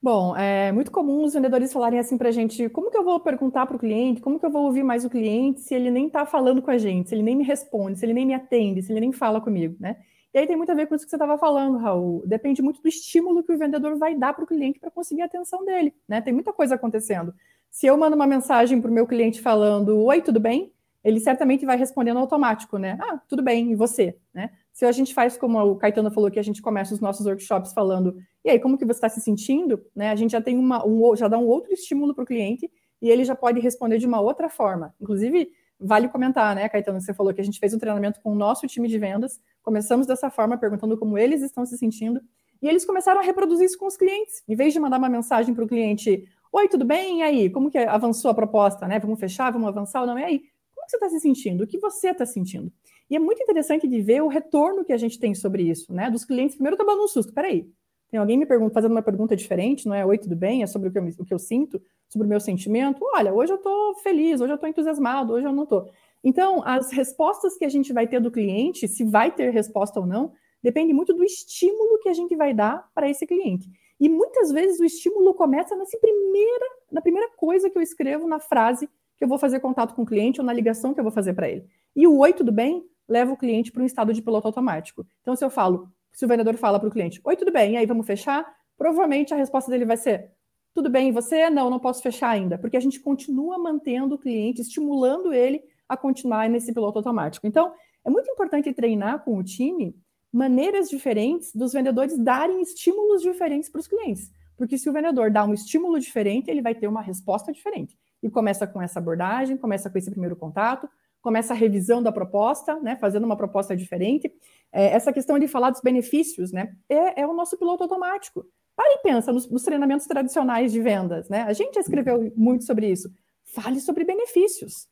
Bom, é muito comum os vendedores falarem assim para a gente: como que eu vou perguntar para o cliente, como que eu vou ouvir mais o cliente se ele nem está falando com a gente, se ele nem me responde, se ele nem me atende, se ele nem fala comigo, né? E aí tem muito a ver com isso que você estava falando, Raul. Depende muito do estímulo que o vendedor vai dar para o cliente para conseguir a atenção dele. Né? Tem muita coisa acontecendo. Se eu mando uma mensagem para o meu cliente falando Oi, tudo bem? Ele certamente vai respondendo automático, né? Ah, tudo bem, e você? Né? Se a gente faz como o Caetano falou que a gente começa os nossos workshops falando, e aí, como que você está se sentindo? Né? A gente já tem uma, um, já dá um outro estímulo para o cliente e ele já pode responder de uma outra forma. Inclusive, vale comentar, né, Caetano, você falou que a gente fez um treinamento com o nosso time de vendas, começamos dessa forma, perguntando como eles estão se sentindo, e eles começaram a reproduzir isso com os clientes. Em vez de mandar uma mensagem para o cliente, oi, tudo bem? E aí? Como que avançou a proposta, né? Vamos fechar, vamos avançar ou não? E aí? Como você está se sentindo? O que você está sentindo? E é muito interessante de ver o retorno que a gente tem sobre isso, né? Dos clientes, primeiro tomando um susto, peraí, tem alguém me pergunta, fazendo uma pergunta diferente, não é oi, tudo bem? É sobre o que eu, o que eu sinto, sobre o meu sentimento. Olha, hoje eu estou feliz, hoje eu estou entusiasmado, hoje eu não estou. Então, as respostas que a gente vai ter do cliente, se vai ter resposta ou não, depende muito do estímulo que a gente vai dar para esse cliente. E muitas vezes o estímulo começa nessa primeira, na primeira coisa que eu escrevo na frase que eu vou fazer contato com o cliente ou na ligação que eu vou fazer para ele. E o oi, tudo bem? leva o cliente para um estado de piloto automático. Então, se eu falo se o vendedor fala para o cliente, oi, tudo bem, e aí vamos fechar, provavelmente a resposta dele vai ser, tudo bem, você? Não, não posso fechar ainda, porque a gente continua mantendo o cliente, estimulando ele a continuar nesse piloto automático. Então, é muito importante treinar com o time maneiras diferentes dos vendedores darem estímulos diferentes para os clientes. Porque se o vendedor dá um estímulo diferente, ele vai ter uma resposta diferente. E começa com essa abordagem, começa com esse primeiro contato, começa a revisão da proposta, né, fazendo uma proposta diferente. É, essa questão de falar dos benefícios, né, é, é o nosso piloto automático. Para e pensa nos, nos, treinamentos tradicionais de vendas, né? A gente já escreveu muito sobre isso. Fale sobre benefícios.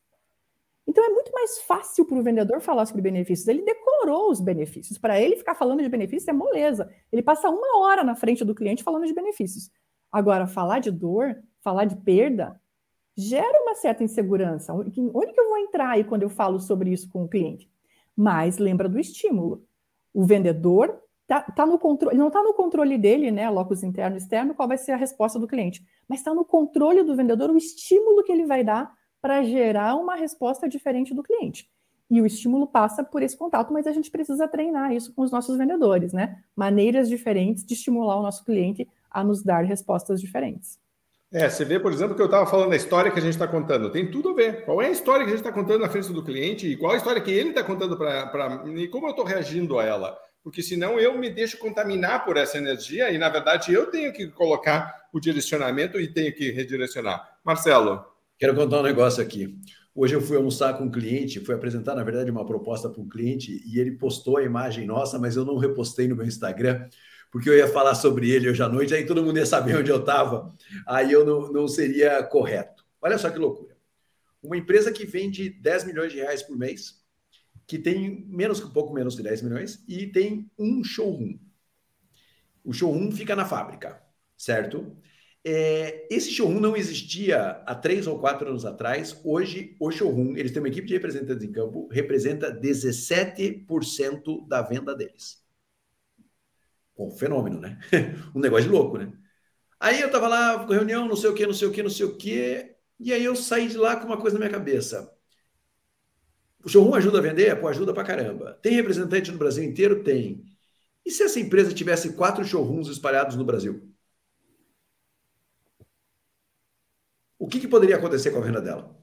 Então é muito mais fácil para o vendedor falar sobre benefícios. Ele decorou os benefícios. Para ele ficar falando de benefícios é moleza. Ele passa uma hora na frente do cliente falando de benefícios. Agora, falar de dor, falar de perda, gera uma certa insegurança. Onde que eu vou entrar aí quando eu falo sobre isso com o cliente? Mas lembra do estímulo. O vendedor tá, tá no controle, não está no controle dele, né? Locus interno e externo, qual vai ser a resposta do cliente. Mas está no controle do vendedor o estímulo que ele vai dar para gerar uma resposta diferente do cliente. E o estímulo passa por esse contato, mas a gente precisa treinar isso com os nossos vendedores, né? Maneiras diferentes de estimular o nosso cliente a nos dar respostas diferentes. É, você vê, por exemplo, que eu estava falando da história que a gente está contando. Tem tudo a ver. Qual é a história que a gente está contando na frente do cliente e qual a história que ele está contando para mim e como eu estou reagindo a ela. Porque senão eu me deixo contaminar por essa energia e, na verdade, eu tenho que colocar o direcionamento e tenho que redirecionar. Marcelo. Quero contar um negócio aqui. Hoje eu fui almoçar com um cliente, fui apresentar, na verdade, uma proposta para um cliente e ele postou a imagem nossa, mas eu não repostei no meu Instagram porque eu ia falar sobre ele hoje à noite, aí todo mundo ia saber onde eu estava, aí eu não, não seria correto. Olha só que loucura. Uma empresa que vende 10 milhões de reais por mês, que tem menos um pouco menos de 10 milhões, e tem um showroom. O showroom fica na fábrica, certo? É, esse showroom não existia há três ou quatro anos atrás. Hoje, o showroom, eles têm uma equipe de representantes em campo, representa 17% da venda deles. Pô, fenômeno, né? um negócio louco, né? Aí eu tava lá, reunião, não sei o que, não sei o que, não sei o que, e aí eu saí de lá com uma coisa na minha cabeça. O showroom ajuda a vender? Pô, ajuda pra caramba. Tem representante no Brasil inteiro? Tem. E se essa empresa tivesse quatro showrooms espalhados no Brasil? O que, que poderia acontecer com a venda dela?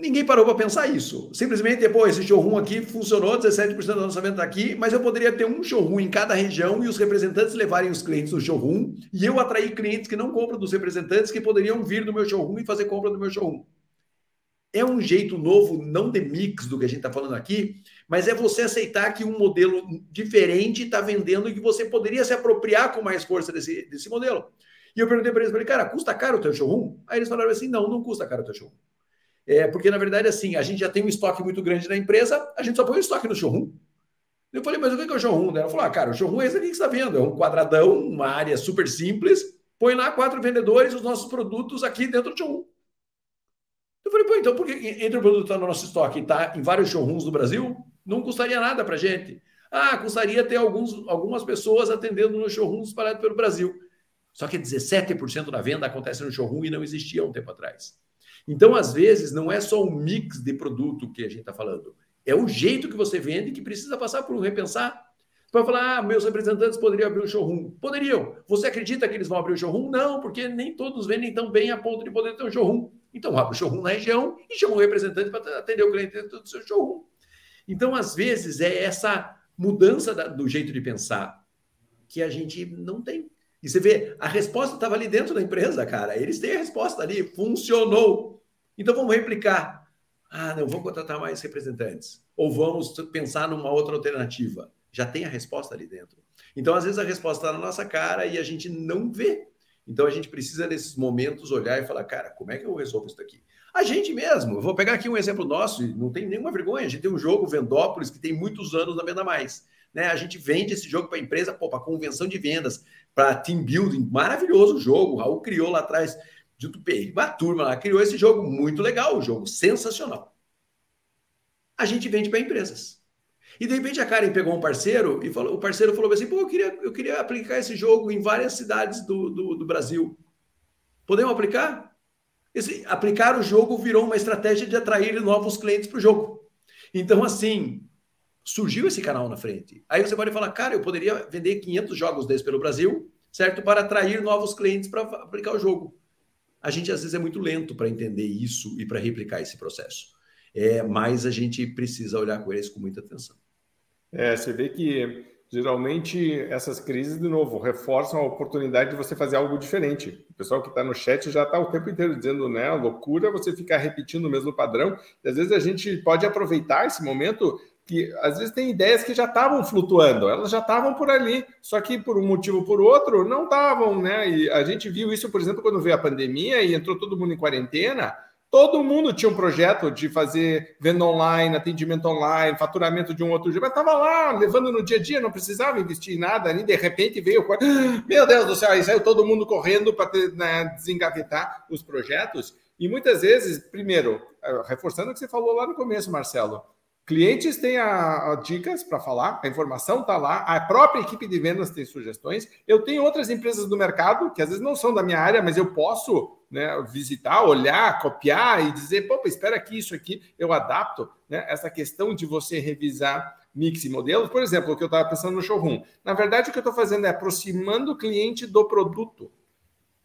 Ninguém parou para pensar isso. Simplesmente, pô, esse showroom aqui funcionou, 17% do lançamento está aqui, mas eu poderia ter um showroom em cada região e os representantes levarem os clientes no showroom e eu atrair clientes que não compram dos representantes que poderiam vir do meu showroom e fazer compra do meu showroom. É um jeito novo, não de mix do que a gente está falando aqui, mas é você aceitar que um modelo diferente está vendendo e que você poderia se apropriar com mais força desse, desse modelo. E eu perguntei para eles, falei, cara, custa caro o teu showroom? Aí eles falaram assim, não, não custa caro o teu showroom. É, porque, na verdade, assim, a gente já tem um estoque muito grande na empresa, a gente só põe o estoque no showroom. Eu falei, mas o que é o showroom? Ela falou, ah, cara, o showroom é esse aqui que você está vendo, é um quadradão, uma área super simples, põe lá quatro vendedores, os nossos produtos aqui dentro do showroom. Eu falei, pô, então por que entre o produto está no nosso estoque e está em vários showrooms do Brasil, não custaria nada para gente? Ah, custaria ter alguns, algumas pessoas atendendo no showroom espalhado pelo Brasil. Só que 17% da venda acontece no showroom e não existia um tempo atrás. Então, às vezes, não é só um mix de produto que a gente está falando, É o jeito que você vende que precisa passar por um repensar. Para falar, ah, meus representantes poderiam abrir um showroom. Poderiam. Você acredita que eles vão abrir o um showroom? Não, porque nem todos vendem tão bem a ponto de poder ter um showroom. Então, abre o showroom na região e chama um representante para atender o cliente dentro do seu showroom. Então, às vezes, é essa mudança da, do jeito de pensar que a gente não tem. E você vê, a resposta estava ali dentro da empresa, cara. Eles têm a resposta ali, funcionou. Então, vamos replicar. Ah, não, vamos contratar mais representantes. Ou vamos pensar numa outra alternativa já tem a resposta ali dentro. Então, às vezes, a resposta está na nossa cara e a gente não vê. Então, a gente precisa, nesses momentos, olhar e falar: cara, como é que eu resolvo isso aqui? A gente mesmo, eu vou pegar aqui um exemplo nosso, não tem nenhuma vergonha. A gente tem um jogo, Vendópolis, que tem muitos anos na Venda Mais. Né? A gente vende esse jogo para a empresa, para convenção de vendas, para team building, maravilhoso jogo. O Raul criou lá atrás, junto uma turma lá, criou esse jogo muito legal, o jogo sensacional. A gente vende para empresas. E de repente a Karen pegou um parceiro e falou, o parceiro falou assim: pô, eu queria, eu queria aplicar esse jogo em várias cidades do, do, do Brasil. Podemos aplicar? Esse, aplicar o jogo virou uma estratégia de atrair novos clientes para o jogo. Então, assim, surgiu esse canal na frente. Aí você pode falar, cara, eu poderia vender 500 jogos desses pelo Brasil, certo? Para atrair novos clientes para aplicar o jogo. A gente às vezes é muito lento para entender isso e para replicar esse processo. É, mas a gente precisa olhar com eles com muita atenção. É, você vê que geralmente essas crises, de novo, reforçam a oportunidade de você fazer algo diferente. O pessoal que está no chat já está o tempo inteiro dizendo, né, loucura você ficar repetindo o mesmo padrão. E às vezes a gente pode aproveitar esse momento que às vezes tem ideias que já estavam flutuando, elas já estavam por ali, só que por um motivo ou por outro não estavam, né? E a gente viu isso, por exemplo, quando veio a pandemia e entrou todo mundo em quarentena Todo mundo tinha um projeto de fazer venda online, atendimento online, faturamento de um outro jeito, mas estava lá levando no dia a dia, não precisava investir em nada, e de repente veio. Meu Deus do céu, aí saiu todo mundo correndo para né, desengavetar os projetos. E muitas vezes, primeiro, eh, reforçando o que você falou lá no começo, Marcelo, Clientes têm a, a dicas para falar, a informação está lá, a própria equipe de vendas tem sugestões. Eu tenho outras empresas do mercado que às vezes não são da minha área, mas eu posso né, visitar, olhar, copiar e dizer, pô, espera aqui, isso aqui eu adapto. Né? Essa questão de você revisar mix e modelos, por exemplo, o que eu estava pensando no showroom. Na verdade, o que eu estou fazendo é aproximando o cliente do produto.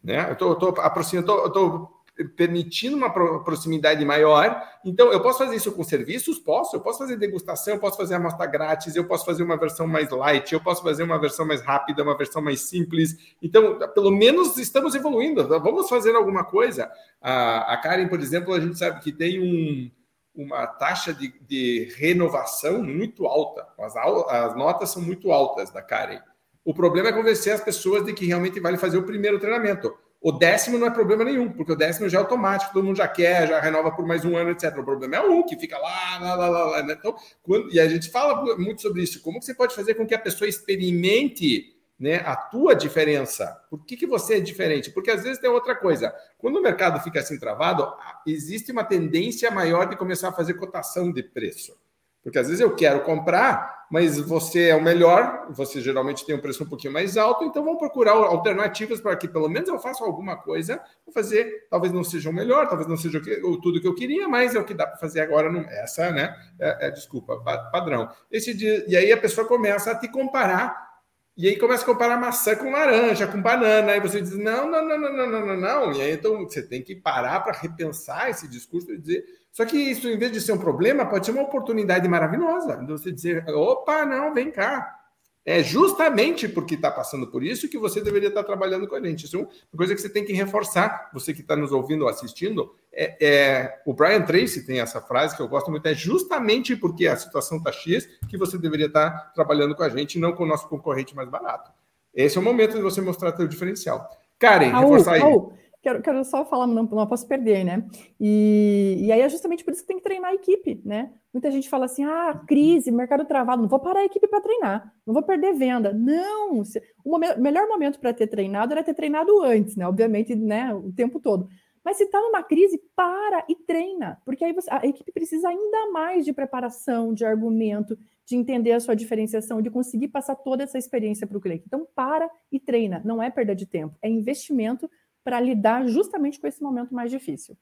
Né? Eu estou aproximando, eu estou permitindo uma proximidade maior. Então, eu posso fazer isso com serviços? Posso. Eu posso fazer degustação, eu posso fazer amostra grátis, eu posso fazer uma versão mais light, eu posso fazer uma versão mais rápida, uma versão mais simples. Então, pelo menos estamos evoluindo. Vamos fazer alguma coisa. A, Karen, por exemplo, a gente sabe que tem um, uma taxa de, de renovação muito alta. As, as notas são muito altas da Karen. O problema é convencer as pessoas de que realmente vale fazer o primeiro treinamento. O décimo não é problema nenhum, porque o décimo já é automático, todo mundo já quer, já renova por mais um ano, etc. O problema é um que fica lá, lá, lá, lá. lá né? Então, quando, e a gente fala muito sobre isso. Como que você pode fazer com que a pessoa experimente né, a tua diferença? Por que, que você é diferente? Porque às vezes tem outra coisa. Quando o mercado fica assim travado, existe uma tendência maior de começar a fazer cotação de preço. Porque às vezes eu quero comprar, mas você é o melhor, você geralmente tem um preço um pouquinho mais alto, então vamos procurar alternativas para que pelo menos eu faça alguma coisa, vou fazer, talvez não seja o melhor, talvez não seja o que, tudo que eu queria, mas é o que dá para fazer agora. Não, essa, né? É, é, desculpa, padrão. Esse dia, e aí a pessoa começa a te comparar e aí começa a comparar maçã com laranja, com banana. Aí você diz: não, não, não, não, não, não, não, não. E aí então você tem que parar para repensar esse discurso e dizer só que isso, em vez de ser um problema, pode ser uma oportunidade maravilhosa. De você dizer, opa, não, vem cá. É justamente porque está passando por isso que você deveria estar tá trabalhando com a gente. Isso é uma coisa que você tem que reforçar, você que está nos ouvindo ou assistindo. É, é, o Brian Tracy tem essa frase que eu gosto muito, é justamente porque a situação está X que você deveria estar tá trabalhando com a gente, não com o nosso concorrente mais barato. Esse é o momento de você mostrar seu diferencial. Karen, Raul, reforçar aí. Raul, quero, quero só falar, não, não posso perder, né? E, e aí é justamente por isso que tem que treinar a equipe, né? Muita gente fala assim: ah, crise, mercado travado, não vou parar a equipe para treinar, não vou perder venda. Não, o momento, melhor momento para ter treinado era ter treinado antes, né? Obviamente, né? O tempo todo. Mas se está numa crise, para e treina, porque aí você, a equipe precisa ainda mais de preparação, de argumento, de entender a sua diferenciação, de conseguir passar toda essa experiência para o cliente. Então, para e treina, não é perda de tempo, é investimento para lidar justamente com esse momento mais difícil.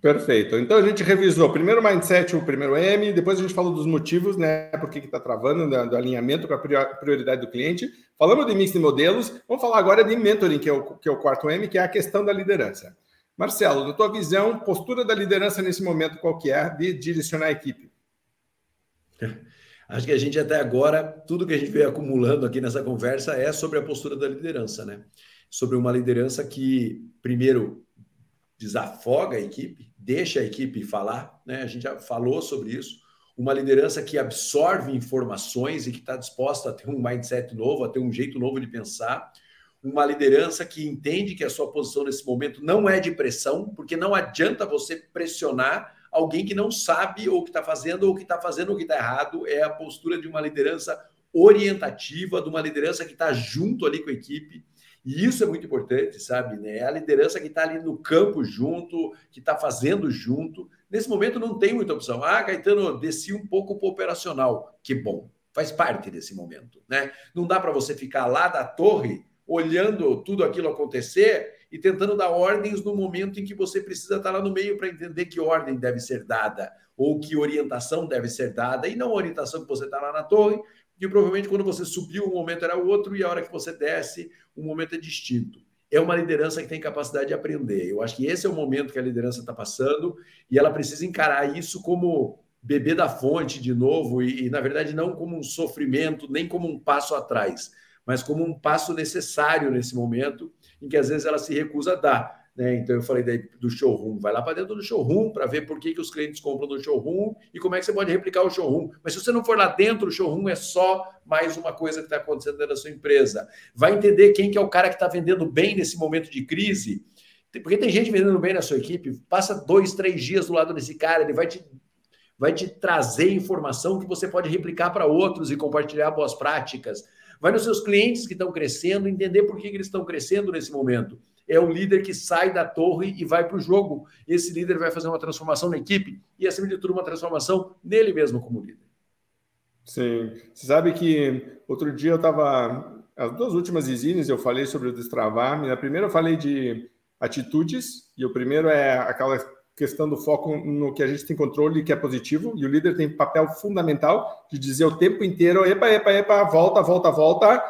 Perfeito. Então a gente revisou primeiro o mindset, o primeiro M, depois a gente falou dos motivos, né? Por que está travando, do, do, alinhamento com a prioridade do cliente. Falamos de mix de modelos, vamos falar agora de mentoring, que é, o, que é o quarto M, que é a questão da liderança. Marcelo, da tua visão, postura da liderança nesse momento, qual que é de direcionar a equipe? Acho que a gente até agora, tudo que a gente veio acumulando aqui nessa conversa é sobre a postura da liderança, né? Sobre uma liderança que, primeiro, desafoga a equipe, deixa a equipe falar, né? A gente já falou sobre isso. Uma liderança que absorve informações e que está disposta a ter um mindset novo, a ter um jeito novo de pensar. Uma liderança que entende que a sua posição nesse momento não é de pressão, porque não adianta você pressionar alguém que não sabe ou que está fazendo ou que está fazendo o que está errado. É a postura de uma liderança orientativa, de uma liderança que está junto ali com a equipe e isso é muito importante, sabe? Né? É a liderança que está ali no campo junto, que está fazendo junto. Nesse momento não tem muita opção. Ah, Caetano, desci um pouco para operacional. Que bom, faz parte desse momento. Né? Não dá para você ficar lá da torre olhando tudo aquilo acontecer e tentando dar ordens no momento em que você precisa estar lá no meio para entender que ordem deve ser dada ou que orientação deve ser dada, e não a orientação que você está lá na torre, que provavelmente quando você subiu, um momento era outro, e a hora que você desce, um momento é distinto. É uma liderança que tem capacidade de aprender. Eu acho que esse é o momento que a liderança está passando, e ela precisa encarar isso como beber da fonte de novo, e, e, na verdade não como um sofrimento, nem como um passo atrás, mas como um passo necessário nesse momento, em que às vezes ela se recusa a dar. Né? Então eu falei daí do showroom, vai lá para dentro do showroom para ver por que, que os clientes compram no showroom e como é que você pode replicar o showroom. Mas se você não for lá dentro do showroom, é só mais uma coisa que está acontecendo dentro da sua empresa. Vai entender quem que é o cara que está vendendo bem nesse momento de crise. Porque tem gente vendendo bem na sua equipe, passa dois, três dias do lado desse cara, ele vai te, vai te trazer informação que você pode replicar para outros e compartilhar boas práticas. Vai nos seus clientes que estão crescendo, entender por que, que eles estão crescendo nesse momento é o líder que sai da torre e vai para o jogo. Esse líder vai fazer uma transformação na equipe e, acima de tudo, uma transformação nele mesmo como líder. Sim. Você sabe que outro dia eu estava. As duas últimas exines eu falei sobre o destravar. Na primeira eu falei de atitudes, e o primeiro é aquela questão do foco no que a gente tem controle, que é positivo, e o líder tem papel fundamental de dizer o tempo inteiro: epa, epa, epa, volta, volta, volta.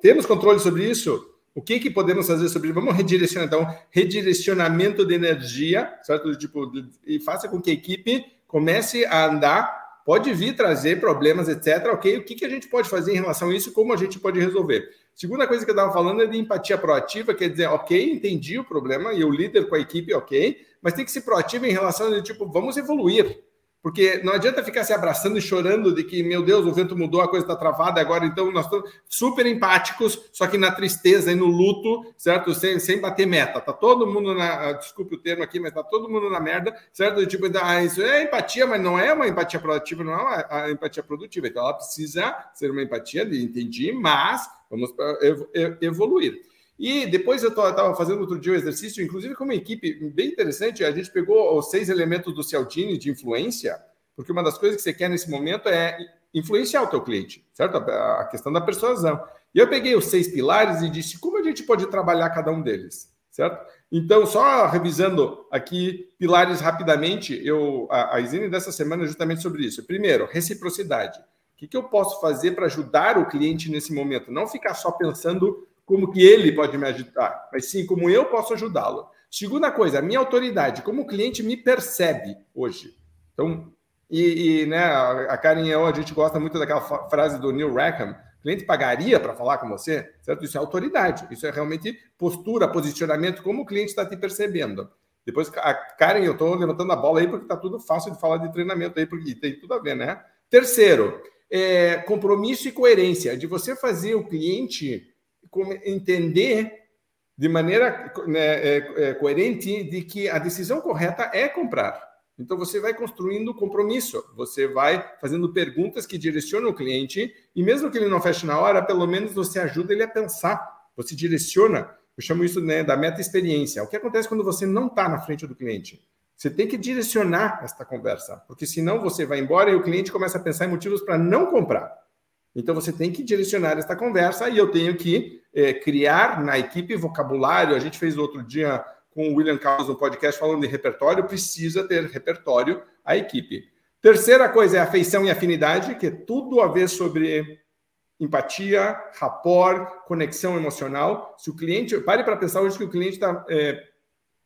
Temos controle sobre isso? O que, que podemos fazer sobre isso? Vamos redirecionar, então, redirecionamento de energia, certo? Tipo, e faça com que a equipe comece a andar, pode vir trazer problemas, etc. Ok, o que, que a gente pode fazer em relação a isso? Como a gente pode resolver? Segunda coisa que eu estava falando é de empatia proativa, quer dizer, ok, entendi o problema e o líder com a equipe, ok, mas tem que ser proativo em relação a, tipo, vamos evoluir. Porque não adianta ficar se abraçando e chorando de que, meu Deus, o vento mudou, a coisa está travada agora, então nós estamos super empáticos, só que na tristeza e no luto, certo? Sem, sem bater meta. Tá todo mundo na. Ah, desculpe o termo aqui, mas tá todo mundo na merda, certo? Tipo, ah, isso é empatia, mas não é uma empatia proativa, não é uma empatia produtiva. Então ela precisa ser uma empatia de entendi, mas vamos evoluir. E depois eu estava fazendo outro dia um exercício, inclusive com uma equipe bem interessante. A gente pegou os seis elementos do Cialdini de influência, porque uma das coisas que você quer nesse momento é influenciar o teu cliente, certo? A questão da persuasão. E eu peguei os seis pilares e disse como a gente pode trabalhar cada um deles, certo? Então, só revisando aqui pilares rapidamente, eu a, a dessa semana é justamente sobre isso. Primeiro, reciprocidade. O que, que eu posso fazer para ajudar o cliente nesse momento? Não ficar só pensando como que ele pode me ajudar, mas sim como eu posso ajudá-lo. Segunda coisa, a minha autoridade, como o cliente me percebe hoje. Então, e, e né, a Karen e eu, a gente gosta muito daquela frase do Neil Rackham, cliente pagaria para falar com você, certo? Isso é autoridade, isso é realmente postura, posicionamento, como o cliente está te percebendo. Depois, a Karen, eu estou levantando a bola aí porque está tudo fácil de falar de treinamento aí, porque tem tudo a ver, né? Terceiro, é, compromisso e coerência, de você fazer o cliente entender de maneira né, é, é, coerente de que a decisão correta é comprar. Então você vai construindo compromisso, você vai fazendo perguntas que direcionam o cliente e mesmo que ele não feche na hora, pelo menos você ajuda ele a pensar, você direciona. Eu chamo isso né, da meta experiência. O que acontece quando você não está na frente do cliente? Você tem que direcionar esta conversa, porque senão você vai embora e o cliente começa a pensar em motivos para não comprar. Então você tem que direcionar esta conversa e eu tenho que é, criar na equipe vocabulário. A gente fez outro dia com o William Carlos no podcast falando de repertório, precisa ter repertório a equipe. Terceira coisa é afeição e afinidade, que é tudo a ver sobre empatia, rapport, conexão emocional. Se o cliente, pare para pensar hoje que o cliente está é,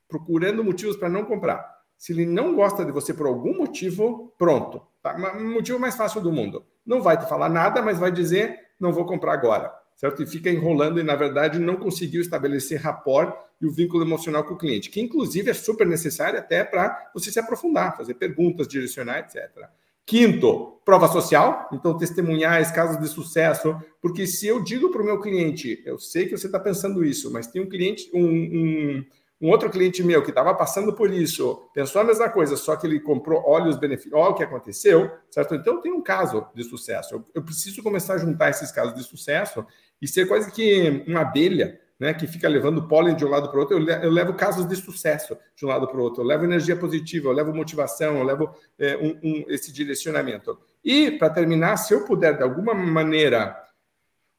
procurando motivos para não comprar. Se ele não gosta de você por algum motivo, pronto. Tá? Motivo mais fácil do mundo. Não vai te falar nada, mas vai dizer, não vou comprar agora. Certo? E fica enrolando e, na verdade, não conseguiu estabelecer rapport e o vínculo emocional com o cliente, que, inclusive, é super necessário até para você se aprofundar, fazer perguntas, direcionar, etc. Quinto, prova social. Então, testemunhar casos de sucesso. Porque se eu digo para o meu cliente, eu sei que você está pensando isso, mas tem um cliente, um, um, um outro cliente meu que estava passando por isso, pensou a mesma coisa, só que ele comprou, olha os benefícios, olha o que aconteceu, certo? Então, tem um caso de sucesso. Eu, eu preciso começar a juntar esses casos de sucesso e ser quase que uma abelha né, que fica levando pólen de um lado para o outro, eu, levo casos de sucesso de um lado para o outro, eu levo energia positiva, eu levo motivação, eu levo é, um, um, esse direcionamento. E, para terminar, se eu puder, de alguma maneira,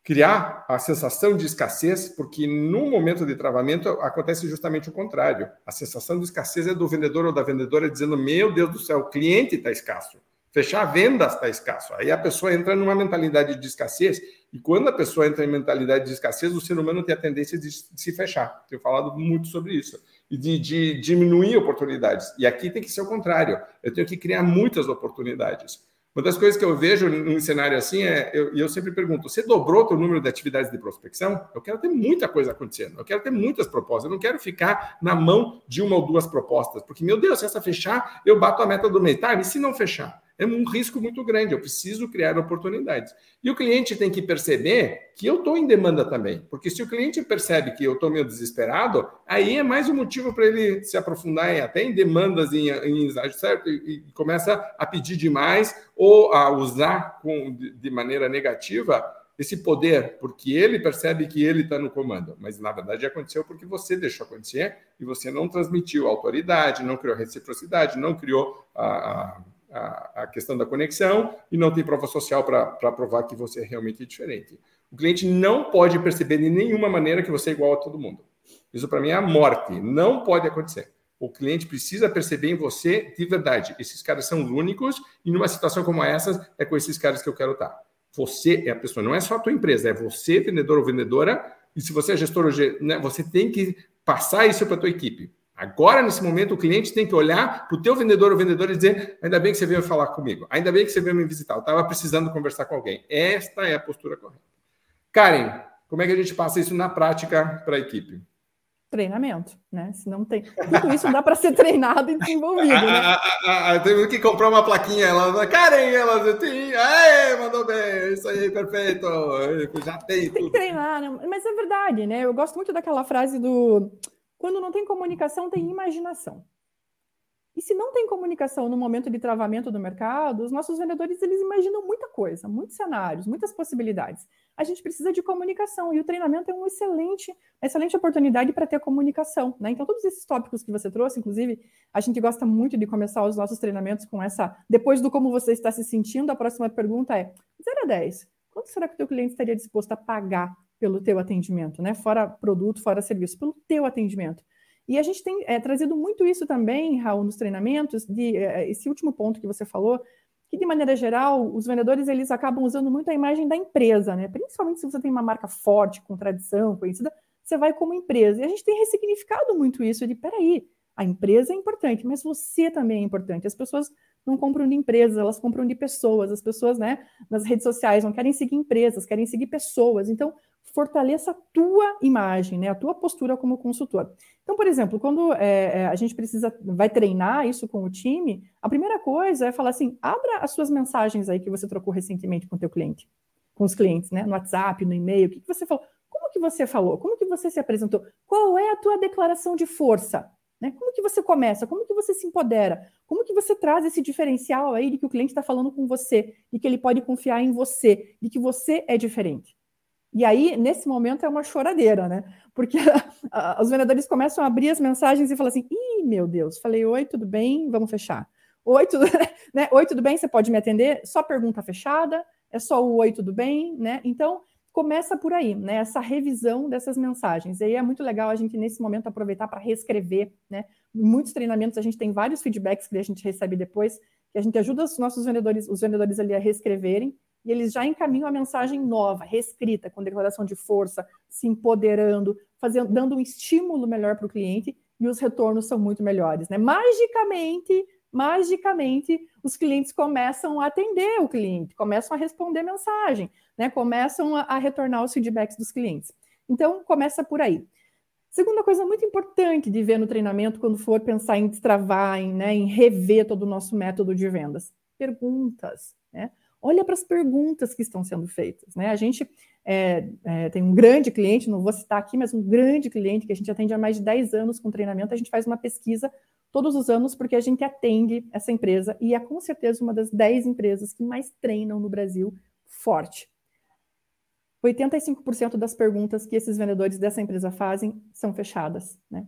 criar a sensação de escassez, porque no momento de travamento acontece justamente o contrário. A sensação de escassez é do vendedor ou da vendedora dizendo: Meu Deus do céu, o cliente está escasso. Fechar vendas está escasso. Aí a pessoa entra numa mentalidade de escassez e quando a pessoa entra em mentalidade de escassez, o ser humano tem a tendência de se fechar. Tenho falado muito sobre isso. E de, de diminuir oportunidades. E aqui tem que ser o contrário. Eu tenho que criar muitas oportunidades. Uma das coisas que eu vejo num cenário assim é, e eu, eu, sempre pergunto: você dobrou o número de atividades de prospecção? Eu quero ter muita coisa acontecendo, eu quero ter muitas propostas, eu não quero ficar na mão de uma ou duas propostas, porque, meu Deus, se essa fechar, eu bato a meta do mês. Tá, e se não fechar? É um risco muito grande. Eu preciso criar oportunidades. E o cliente tem que perceber que eu estou em demanda também. Porque se o cliente percebe que eu estou meio desesperado, aí é mais um motivo para ele se aprofundar em, até em demandas em, em certo? E, e, começa a pedir demais ou a usar com, de, de maneira negativa esse poder, porque ele percebe que ele está no comando. Mas na verdade aconteceu porque você deixou acontecer e você não transmitiu autoridade, não criou reciprocidade, não criou a, a a, a questão da conexão e não tem prova social para provar que você é realmente diferente. O cliente não pode perceber de nenhuma maneira que você é igual a todo mundo. Isso para mim é a morte. Não pode acontecer. O cliente precisa perceber em você de verdade. Esses caras são únicos e numa situação como essa, é com esses caras que eu quero estar. Você é a pessoa, não é só a tua empresa, é você, vendedor ou vendedora. E se você é gestor, né, você tem que passar isso para a tua equipe. Agora, nesse momento, o cliente tem que olhar para o teu vendedor ou vendedora e dizer: ainda bem que você veio falar comigo, ainda bem que você veio me visitar, eu estava precisando conversar com alguém. Esta é a postura correta. Karen, como é que a gente passa isso na prática para a equipe? Treinamento, né? Se não tem. Tudo isso dá para ser treinado e desenvolvido. né? Temos que comprar uma plaquinha. Ela, Karen, ela tem. Aê, mandou bem, isso aí, perfeito. Já tem. Tem que treinar, né? Mas é verdade, né? Eu gosto muito daquela frase do quando não tem comunicação, tem imaginação. E se não tem comunicação no momento de travamento do mercado, os nossos vendedores eles imaginam muita coisa, muitos cenários, muitas possibilidades. A gente precisa de comunicação e o treinamento é um excelente, uma excelente oportunidade para ter comunicação. Né? Então, todos esses tópicos que você trouxe, inclusive, a gente gosta muito de começar os nossos treinamentos com essa. Depois do como você está se sentindo, a próxima pergunta é: 0 a 10, quanto será que o teu cliente estaria disposto a pagar pelo teu atendimento, né? Fora produto, fora serviço, pelo teu atendimento. E a gente tem é, trazido muito isso também, Raul, nos treinamentos, de é, esse último ponto que você falou, que de maneira geral, os vendedores eles acabam usando muito a imagem da empresa, né? Principalmente se você tem uma marca forte, com tradição, conhecida, você vai como empresa. E a gente tem ressignificado muito isso de, peraí, a empresa é importante, mas você também é importante. As pessoas não compram de empresas, elas compram de pessoas. As pessoas, né, nas redes sociais não querem seguir empresas, querem seguir pessoas. Então, fortaleça a tua imagem, né, a tua postura como consultor. Então, por exemplo, quando é, é, a gente precisa, vai treinar isso com o time, a primeira coisa é falar assim, abra as suas mensagens aí que você trocou recentemente com o teu cliente, com os clientes, né, no WhatsApp, no e-mail, o que, que você falou? Como que você falou? Como que você se apresentou? Qual é a tua declaração de força? Né? Como que você começa? Como que você se empodera? Como que você traz esse diferencial aí de que o cliente está falando com você, de que ele pode confiar em você, de que você é diferente? E aí, nesse momento, é uma choradeira, né? Porque os vendedores começam a abrir as mensagens e falam assim: ih, meu Deus, falei, oi, tudo bem? Vamos fechar. Oi, tudo, né? oi, tudo bem? Você pode me atender? Só pergunta fechada, é só o oi, tudo bem, né? Então, começa por aí, né? Essa revisão dessas mensagens. E aí é muito legal a gente, nesse momento, aproveitar para reescrever, né? Muitos treinamentos a gente tem vários feedbacks que a gente recebe depois, que a gente ajuda os nossos vendedores, os vendedores ali a reescreverem, e eles já encaminham a mensagem nova, reescrita, com declaração de força, se empoderando, fazendo, dando um estímulo melhor para o cliente, e os retornos são muito melhores, né? Magicamente, magicamente, os clientes começam a atender o cliente, começam a responder mensagem, né? Começam a, a retornar os feedbacks dos clientes. Então, começa por aí. Segunda coisa muito importante de ver no treinamento, quando for pensar em destravar, em, né, em rever todo o nosso método de vendas, perguntas. Né? Olha para as perguntas que estão sendo feitas. Né? A gente é, é, tem um grande cliente, não vou citar aqui, mas um grande cliente que a gente atende há mais de 10 anos com treinamento. A gente faz uma pesquisa todos os anos porque a gente atende essa empresa e é com certeza uma das 10 empresas que mais treinam no Brasil forte. 85% das perguntas que esses vendedores dessa empresa fazem são fechadas, né?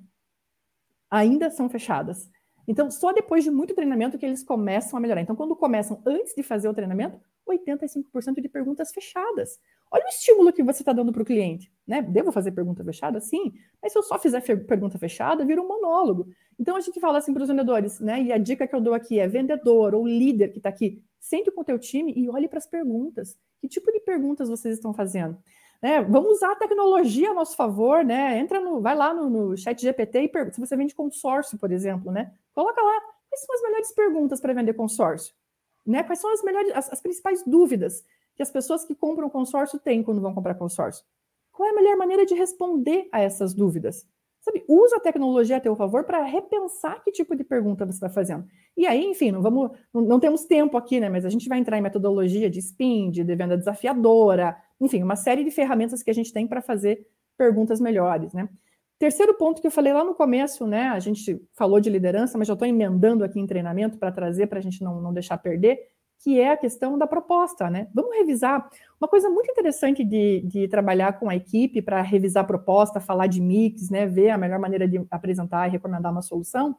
Ainda são fechadas. Então, só depois de muito treinamento que eles começam a melhorar. Então, quando começam antes de fazer o treinamento, 85% de perguntas fechadas. Olha o estímulo que você está dando para o cliente. Né? Devo fazer pergunta fechada? Sim. Mas se eu só fizer pergunta fechada, vira um monólogo. Então, a gente fala assim para os vendedores, né? E a dica que eu dou aqui é vendedor ou líder que está aqui, sente com o teu time e olhe para as perguntas. Que tipo de perguntas vocês estão fazendo? Né? Vamos usar a tecnologia a nosso favor, né? Entra no, vai lá no, no chat GPT e pergunta. Se você vende consórcio, por exemplo, né? Coloca lá quais são as melhores perguntas para vender consórcio. Né? Quais são as melhores, as, as, principais dúvidas que as pessoas que compram consórcio têm quando vão comprar consórcio? Qual é a melhor maneira de responder a essas dúvidas? Sabe, usa a tecnologia a teu favor para repensar que tipo de pergunta você está fazendo. E aí, enfim, não vamos, não, não, temos tempo aqui, né? Mas a gente vai entrar em metodologia de spin, de venda desafiadora, enfim, uma série de ferramentas que a gente tem para fazer perguntas melhores, né? Terceiro ponto que eu falei lá no começo, né? A gente falou de liderança, mas já estou emendando aqui em treinamento para trazer para a gente não, não deixar perder, que é a questão da proposta, né? Vamos revisar. Uma coisa muito interessante de, de trabalhar com a equipe para revisar a proposta, falar de mix, né? Ver a melhor maneira de apresentar e recomendar uma solução,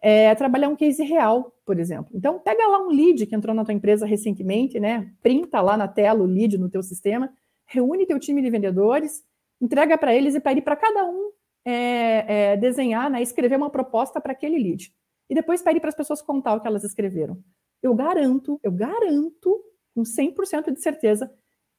é trabalhar um case real, por exemplo. Então, pega lá um lead que entrou na tua empresa recentemente, né? Printa lá na tela o lead no teu sistema, reúne teu time de vendedores, entrega para eles e pede para cada um é, é, desenhar, né, escrever uma proposta para aquele lead. E depois pede para as pessoas contar o que elas escreveram. Eu garanto, eu garanto, com 100% de certeza,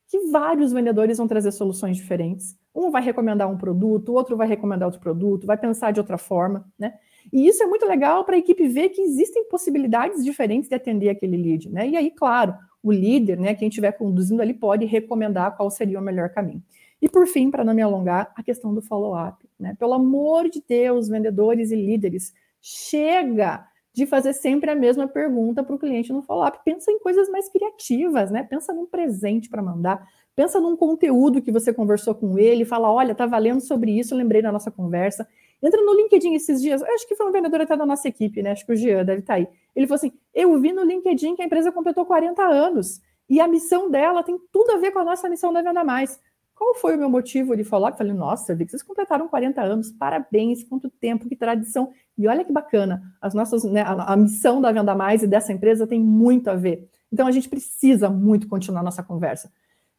que vários vendedores vão trazer soluções diferentes. Um vai recomendar um produto, o outro vai recomendar outro produto, vai pensar de outra forma, né? E isso é muito legal para a equipe ver que existem possibilidades diferentes de atender aquele lead, né? E aí, claro, o líder, né, quem estiver conduzindo ali, pode recomendar qual seria o melhor caminho. E por fim, para não me alongar, a questão do follow-up. Né? Pelo amor de Deus, vendedores e líderes, chega de fazer sempre a mesma pergunta para o cliente no follow-up. Pensa em coisas mais criativas, né? Pensa num presente para mandar, pensa num conteúdo que você conversou com ele, fala: olha, tá valendo sobre isso, lembrei da nossa conversa. Entra no LinkedIn esses dias, acho que foi um vendedor até da nossa equipe, né? Acho que o Jean deve estar tá aí. Ele falou assim: eu vi no LinkedIn que a empresa completou 40 anos e a missão dela tem tudo a ver com a nossa missão da Venda Mais. Qual foi o meu motivo de falar? Eu falei, nossa, vi que vocês completaram 40 anos, parabéns, quanto tempo, que tradição. E olha que bacana, as nossas, né, a, a, missão da Venda Mais e dessa empresa tem muito a ver. Então a gente precisa muito continuar nossa conversa.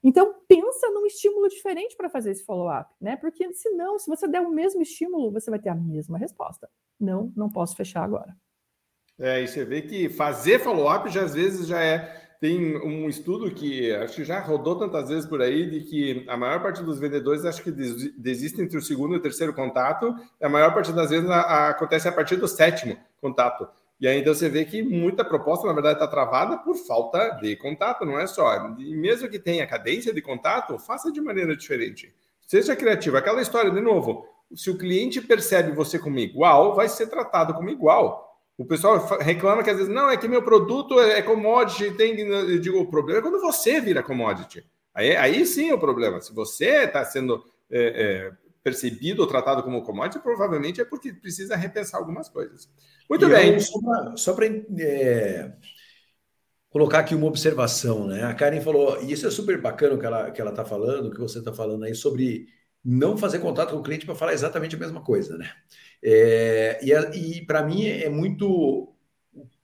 Então pensa num estímulo diferente para fazer esse follow-up, né? Porque senão, se você der o mesmo estímulo, você vai ter a mesma resposta. Não, não posso fechar agora. É, e você vê que fazer follow-up já às vezes já é tem um estudo que acho que já rodou tantas vezes por aí de que a maior parte dos vendedores acho que desiste entre o segundo e o terceiro contato, e a maior parte das vezes a, a, acontece a partir do sétimo contato. E aí então você vê que muita proposta, na verdade, está travada por falta de contato, não é só. E mesmo que tenha cadência de contato, faça de maneira diferente. Seja criativo. Aquela história, de novo, se o cliente percebe você como igual, vai ser tratado como igual. O pessoal reclama que às vezes, não, é que meu produto é, é commodity, tem. Eu digo, o problema é quando você vira commodity. Aí, aí sim é o problema. Se você está sendo é, é, percebido ou tratado como commodity, provavelmente é porque precisa repensar algumas coisas. Muito e bem. Eu, só para é, colocar aqui uma observação, né? A Karen falou, e isso é super bacana o que ela está que ela tá falando, o que você está falando aí sobre não fazer contato com o cliente para falar exatamente a mesma coisa, né? É, e, e para mim é muito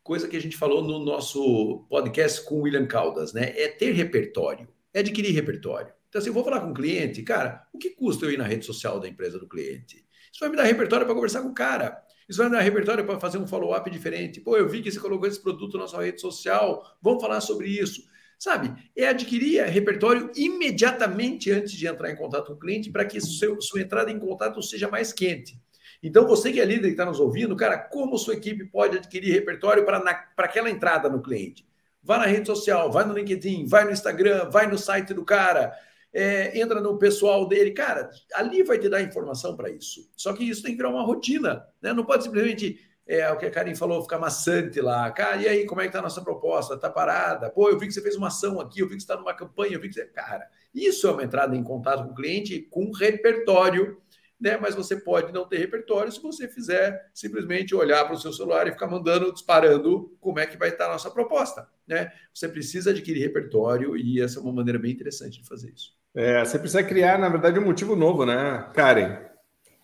coisa que a gente falou no nosso podcast com o William Caldas, né? É ter repertório, é adquirir repertório. Então, assim, eu vou falar com o cliente, cara, o que custa eu ir na rede social da empresa do cliente? Isso vai me dar repertório para conversar com o cara. Isso vai me dar repertório para fazer um follow-up diferente. Pô, eu vi que você colocou esse produto na sua rede social, vamos falar sobre isso. Sabe? É adquirir repertório imediatamente antes de entrar em contato com o cliente para que seu, sua entrada em contato seja mais quente. Então, você que é líder e está nos ouvindo, cara, como sua equipe pode adquirir repertório para aquela entrada no cliente? Vá na rede social, vai no LinkedIn, vai no Instagram, vai no site do cara, é, entra no pessoal dele. Cara, ali vai te dar informação para isso. Só que isso tem que virar uma rotina, né? Não pode simplesmente, é, o que a Karen falou, ficar maçante lá. Cara, e aí, como é que tá a nossa proposta? Tá parada? Pô, eu vi que você fez uma ação aqui, eu vi que você está numa campanha, eu vi que você... Cara, isso é uma entrada em contato com o cliente com repertório né? Mas você pode não ter repertório se você fizer simplesmente olhar para o seu celular e ficar mandando, disparando como é que vai estar a nossa proposta, né? Você precisa adquirir repertório e essa é uma maneira bem interessante de fazer isso. É, você precisa criar, na verdade, um motivo novo, né, Karen?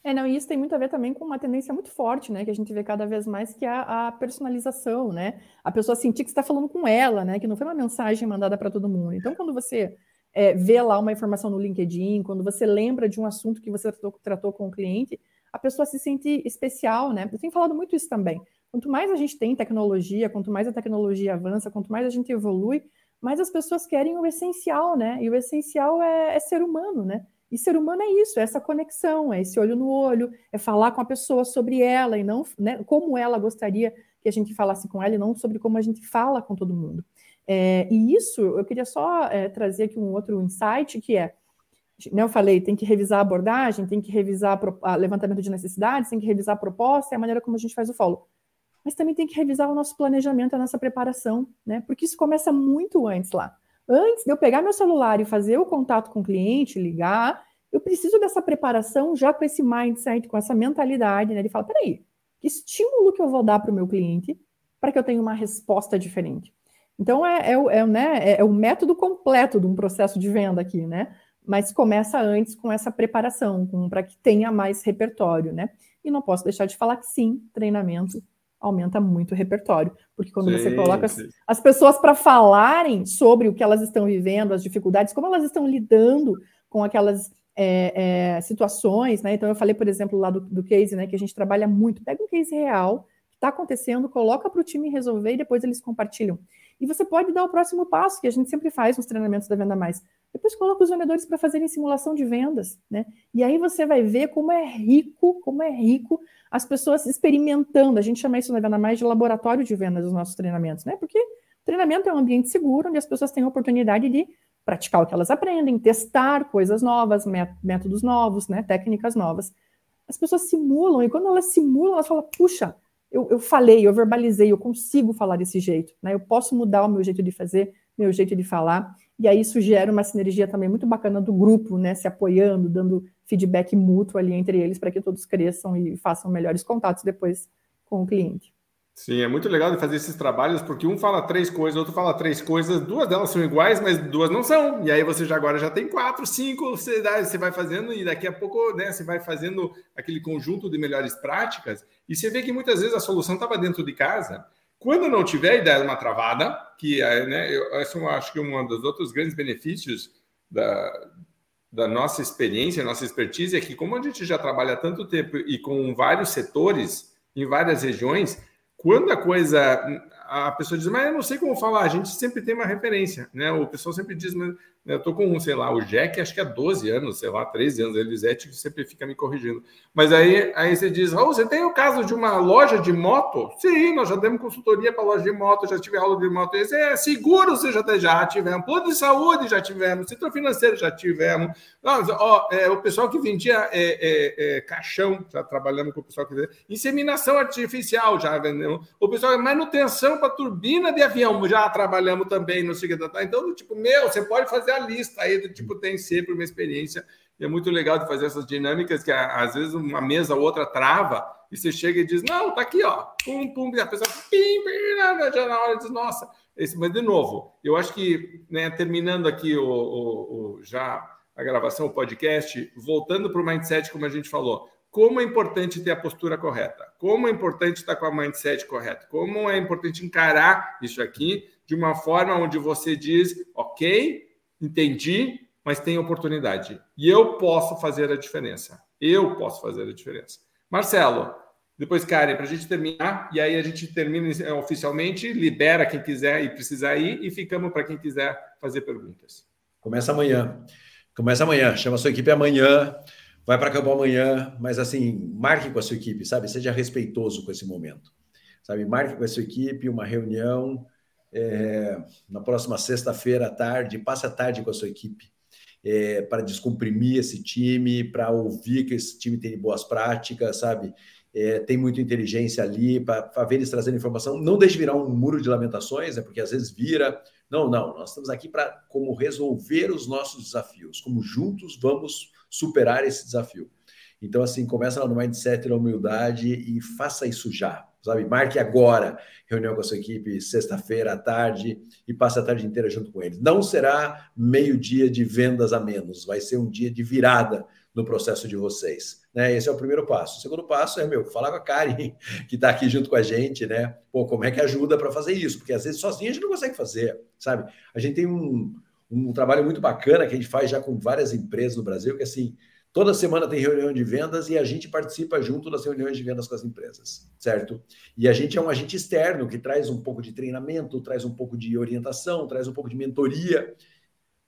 É, não, e isso tem muito a ver também com uma tendência muito forte, né, que a gente vê cada vez mais, que é a, personalização, né? A pessoa sentir que está falando com ela, né? Que não foi uma mensagem mandada para todo mundo. Então, quando você é, vê lá uma informação no LinkedIn, quando você lembra de um assunto que você tratou, tratou com o cliente, a pessoa se sente especial, né? Eu tenho falado muito isso também. Quanto mais a gente tem tecnologia, quanto mais a tecnologia avança, quanto mais a gente evolui, mais as pessoas querem o essencial, né? E o essencial é, é ser humano, né? E ser humano é isso, é essa conexão, é esse olho no olho, é falar com a pessoa sobre ela e não né, como ela gostaria que a gente falasse com ela e não sobre como a gente fala com todo mundo. É, e isso, eu queria só é, trazer aqui um outro insight, que é, né, eu falei, tem que revisar a abordagem, tem que revisar o levantamento de necessidades, tem que revisar a proposta e a maneira como a gente faz o follow. Mas também tem que revisar o nosso planejamento, a nossa preparação, né? Porque isso começa muito antes lá. Antes de eu pegar meu celular e fazer o contato com o cliente, ligar, eu preciso dessa preparação já com esse mindset, com essa mentalidade, né? De falar, peraí, que estímulo que eu vou dar para o meu cliente para que eu tenha uma resposta diferente? Então, é, é, é, né, é, é o método completo de um processo de venda aqui, né? Mas começa antes com essa preparação, para que tenha mais repertório, né? E não posso deixar de falar que sim, treinamento aumenta muito o repertório, porque quando sim, você coloca as, as pessoas para falarem sobre o que elas estão vivendo, as dificuldades, como elas estão lidando com aquelas é, é, situações, né? Então eu falei, por exemplo, lá do, do case, né, que a gente trabalha muito, pega um case real que está acontecendo, coloca para o time resolver e depois eles compartilham. E você pode dar o próximo passo, que a gente sempre faz nos treinamentos da Venda Mais. Depois coloca os vendedores para fazerem simulação de vendas, né? E aí você vai ver como é rico, como é rico as pessoas experimentando. A gente chama isso na Venda Mais de laboratório de vendas dos nossos treinamentos, né? Porque treinamento é um ambiente seguro onde as pessoas têm a oportunidade de praticar o que elas aprendem, testar coisas novas, métodos novos, né? Técnicas novas. As pessoas simulam, e quando elas simulam, elas falam, puxa, eu, eu falei, eu verbalizei, eu consigo falar desse jeito, né? Eu posso mudar o meu jeito de fazer, meu jeito de falar, e aí isso gera uma sinergia também muito bacana do grupo, né? Se apoiando, dando feedback mútuo ali entre eles para que todos cresçam e façam melhores contatos depois com o cliente. Sim, é muito legal de fazer esses trabalhos, porque um fala três coisas, outro fala três coisas, duas delas são iguais, mas duas não são. E aí você já agora já tem quatro, cinco, você, você vai fazendo, e daqui a pouco né, você vai fazendo aquele conjunto de melhores práticas, e você vê que muitas vezes a solução estava dentro de casa. Quando não tiver ideia de uma travada, que é, né, eu, esse eu acho que é um dos outros grandes benefícios da, da nossa experiência, nossa expertise, é que como a gente já trabalha tanto tempo e com vários setores, em várias regiões, quando a coisa a pessoa diz, mas eu não sei como falar, a gente sempre tem uma referência, né? O pessoal sempre diz, mas eu tô com, sei lá, o Jack, acho que há 12 anos, sei lá, 13 anos, a Elisete sempre fica me corrigindo. Mas aí, aí você diz, oh, você tem o caso de uma loja de moto? Sim, nós já demos consultoria para loja de moto, já tive aula de moto. É seguro, você já, já tivemos, plano de saúde já tivemos, setor financeiro já tivemos. Ó, é, o pessoal que vendia é, é, é, caixão, já trabalhamos com o pessoal que vendia, inseminação artificial, já vendemos. O pessoal, manutenção para turbina de avião, já trabalhamos também, não sei o que. Tá? Então, tipo, meu, você pode fazer a lista aí do tipo, tem sempre uma experiência. E é muito legal de fazer essas dinâmicas que às vezes uma mesa ou outra trava e você chega e diz, não, tá aqui, ó. Pum, pum, e a pessoa pim, pim, já na hora diz, nossa. Esse, mas, de novo, eu acho que, né, terminando aqui o, o, o já a gravação, o podcast, voltando para o mindset, como a gente falou, como é importante ter a postura correta, como é importante estar com a mindset correta, como é importante encarar isso aqui de uma forma onde você diz, ok, entendi, mas tem oportunidade. E eu posso fazer a diferença. Eu posso fazer a diferença. Marcelo, depois Karen, para a gente terminar, e aí a gente termina eh, oficialmente, libera quem quiser e precisar ir, e ficamos para quem quiser fazer perguntas. Começa amanhã. Começa amanhã. Chama a sua equipe amanhã. Vai para campo amanhã, mas assim, marque com a sua equipe, sabe? Seja respeitoso com esse momento. Sabe? Marque com a sua equipe uma reunião é, na próxima sexta-feira à tarde, passe a tarde com a sua equipe. É, para descomprimir esse time, para ouvir que esse time tem boas práticas, sabe? É, tem muita inteligência ali para ver eles trazendo informação. Não deixe virar um muro de lamentações, né? porque às vezes vira. Não, não, nós estamos aqui para como resolver os nossos desafios, como juntos vamos superar esse desafio. Então, assim, começa lá no mindset da humildade e faça isso já sabe? Marque agora reunião com a sua equipe, sexta-feira à tarde, e passe a tarde inteira junto com eles. Não será meio-dia de vendas a menos, vai ser um dia de virada no processo de vocês. Né? Esse é o primeiro passo. O segundo passo é, meu, falar com a Karen, que está aqui junto com a gente, né? Pô, como é que ajuda para fazer isso? Porque às vezes sozinho a gente não consegue fazer, sabe? A gente tem um, um trabalho muito bacana que a gente faz já com várias empresas no Brasil, que assim, Toda semana tem reunião de vendas e a gente participa junto das reuniões de vendas com as empresas, certo? E a gente é um agente externo que traz um pouco de treinamento, traz um pouco de orientação, traz um pouco de mentoria.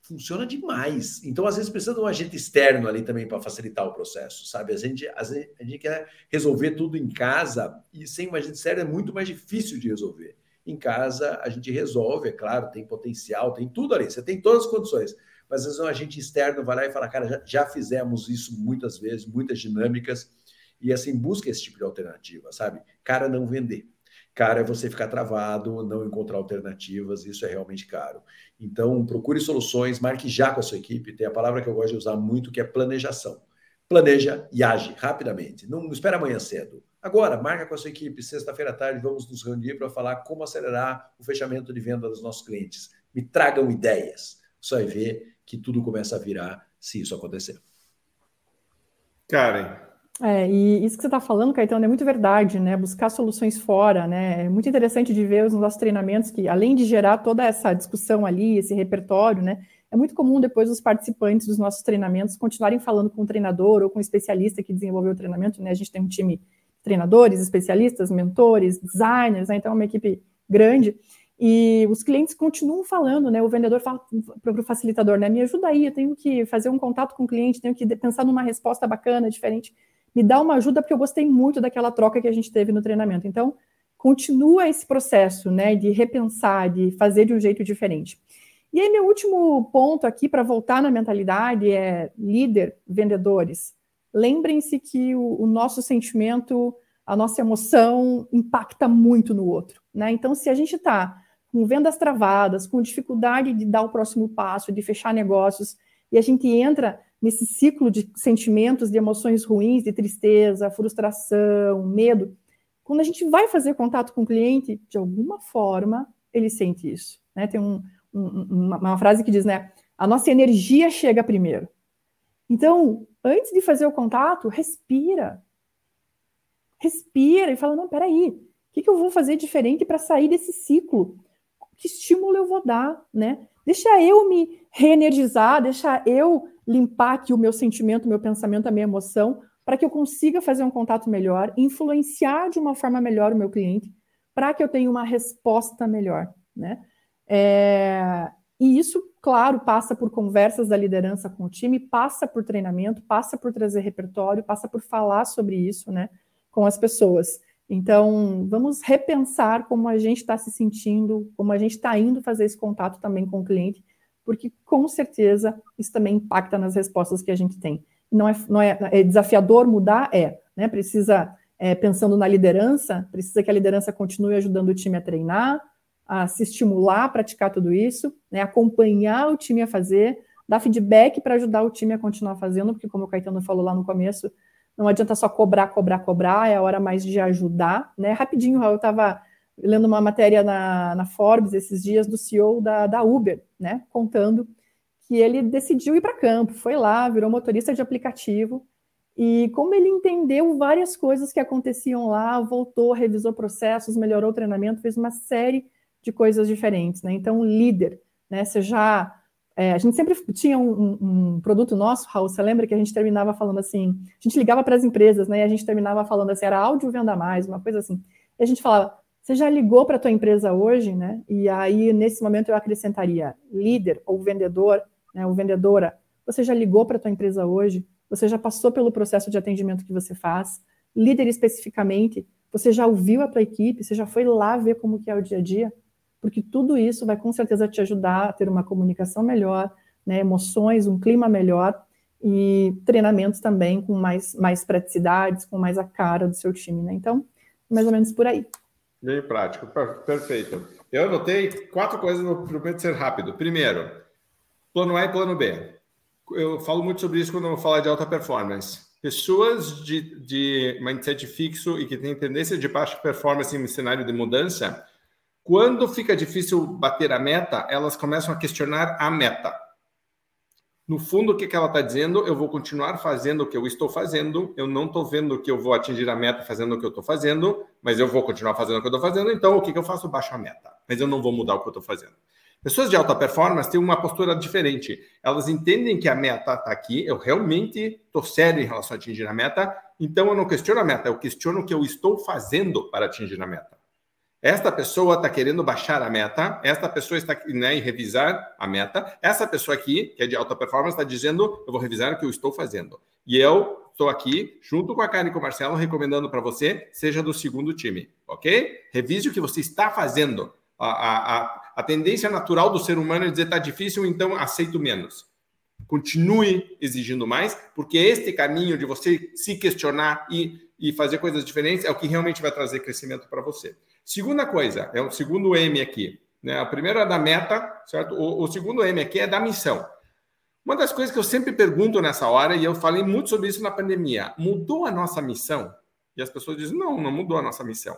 Funciona demais. Então, às vezes, precisa de um agente externo ali também para facilitar o processo, sabe? A gente, a gente quer resolver tudo em casa e sem um agente externo é muito mais difícil de resolver. Em casa, a gente resolve, é claro, tem potencial, tem tudo ali, você tem todas as condições mas às vezes um agente externo vai lá e fala, cara, já, já fizemos isso muitas vezes, muitas dinâmicas, e assim, busca esse tipo de alternativa, sabe? Cara, não vender. Cara, é você ficar travado, não encontrar alternativas, isso é realmente caro. Então, procure soluções, marque já com a sua equipe. Tem a palavra que eu gosto de usar muito, que é planejação. Planeja e age rapidamente. Não, espera amanhã cedo. Agora, marca com a sua equipe, sexta-feira à tarde, vamos nos reunir para falar como acelerar o fechamento de venda dos nossos clientes. Me tragam ideias. Você vai ver que tudo começa a virar se isso acontecer. Karen. É, e isso que você está falando, Caetano, é muito verdade, né? Buscar soluções fora, né? É muito interessante de ver os nossos treinamentos que, além de gerar toda essa discussão ali, esse repertório, né? É muito comum depois os participantes dos nossos treinamentos continuarem falando com o treinador ou com o especialista que desenvolveu o treinamento, né? A gente tem um time de treinadores, especialistas, mentores, designers, né? Então é uma equipe grande. E os clientes continuam falando, né? O vendedor fala para o facilitador, né? Me ajuda aí, eu tenho que fazer um contato com o cliente, tenho que pensar numa resposta bacana, diferente. Me dá uma ajuda, porque eu gostei muito daquela troca que a gente teve no treinamento. Então, continua esse processo, né? De repensar, de fazer de um jeito diferente. E aí, meu último ponto aqui para voltar na mentalidade é líder, vendedores. Lembrem-se que o, o nosso sentimento, a nossa emoção impacta muito no outro, né? Então, se a gente está com vendas travadas, com dificuldade de dar o próximo passo, de fechar negócios, e a gente entra nesse ciclo de sentimentos, de emoções ruins, de tristeza, frustração, medo. Quando a gente vai fazer contato com o cliente, de alguma forma, ele sente isso. Né? Tem um, um, uma, uma frase que diz, né? A nossa energia chega primeiro. Então, antes de fazer o contato, respira. Respira e fala: não, peraí, o que, que eu vou fazer diferente para sair desse ciclo? Que estímulo eu vou dar, né? Deixa eu me reenergizar, deixa eu limpar aqui o meu sentimento, o meu pensamento, a minha emoção, para que eu consiga fazer um contato melhor, influenciar de uma forma melhor o meu cliente, para que eu tenha uma resposta melhor, né? É... E isso, claro, passa por conversas da liderança com o time, passa por treinamento, passa por trazer repertório, passa por falar sobre isso, né, com as pessoas. Então, vamos repensar como a gente está se sentindo, como a gente está indo fazer esse contato também com o cliente, porque com certeza isso também impacta nas respostas que a gente tem. Não é, não é, é desafiador mudar? É. Né? Precisa, é, pensando na liderança, precisa que a liderança continue ajudando o time a treinar, a se estimular a praticar tudo isso, né? acompanhar o time a fazer, dar feedback para ajudar o time a continuar fazendo, porque, como o Caetano falou lá no começo, não adianta só cobrar, cobrar, cobrar, é a hora mais de ajudar, né? Rapidinho, eu estava lendo uma matéria na, na, Forbes esses dias do CEO da, da Uber, né? Contando que ele decidiu ir para campo, foi lá, virou motorista de aplicativo, e como ele entendeu várias coisas que aconteciam lá, voltou, revisou processos, melhorou o treinamento, fez uma série de coisas diferentes, né? Então, líder, né? Você já É, a gente sempre tinha um, um, produto nosso, Raul, você lembra que a gente terminava falando assim, a gente ligava para as empresas, né, e a gente terminava falando assim, era áudio venda mais, uma coisa assim. E a gente falava, você já ligou para a tua empresa hoje, né? E aí, nesse momento, eu acrescentaria líder ou vendedor, né, ou vendedora, você já ligou para a tua empresa hoje? Você já passou pelo processo de atendimento que você faz? Líder especificamente, você já ouviu a tua equipe? Você já foi lá ver como que é o dia a dia? Porque tudo isso vai com certeza te ajudar a ter uma comunicação melhor, né, emoções, um clima melhor e treinamentos também com mais, mais praticidades, com mais a cara do seu time, né? Então, mais ou menos por aí. Bem prático, perfeito. Eu anotei quatro coisas, prometo ser rápido. Primeiro, plano A e plano B. Eu falo muito sobre isso quando eu falo de alta performance. Pessoas de, de mindset fixo e que têm tendência de baixa performance em cenário de mudança, quando fica difícil bater a meta, elas começam a questionar a meta. No fundo, o que, ela está dizendo? Eu vou continuar fazendo o que eu estou fazendo, eu não estou vendo que eu vou atingir a meta fazendo o que eu estou fazendo, mas eu vou continuar fazendo o que eu estou fazendo, então o que, eu faço? Baixo a meta, mas eu não vou mudar o que eu estou fazendo. Pessoas de alta performance têm uma postura diferente. Elas entendem que a meta está aqui, eu realmente estou sério em relação a atingir a meta, então eu não questiono a meta, eu questiono o que eu estou fazendo para atingir a meta. Esta pessoa está querendo baixar a meta, esta pessoa está né, em revisar a meta, essa pessoa aqui, que é de alta performance, está dizendo: eu vou revisar o que eu estou fazendo. E eu estou aqui, junto com a Karen e com o Marcelo, recomendando para você, seja do segundo time, ok? Revise o que você está fazendo. A, a, a tendência natural do ser humano é dizer está difícil, então aceito menos. Continue exigindo mais, porque este caminho de você se questionar e, e fazer coisas diferentes é o que realmente vai trazer crescimento para você. Segunda coisa, é o segundo M aqui. Né? A primeira é da meta, certo? O, o segundo M aqui é da missão. Uma das coisas que eu sempre pergunto nessa hora, e eu falei muito sobre isso na pandemia, mudou a nossa missão? E as pessoas dizem, não, não mudou a nossa missão.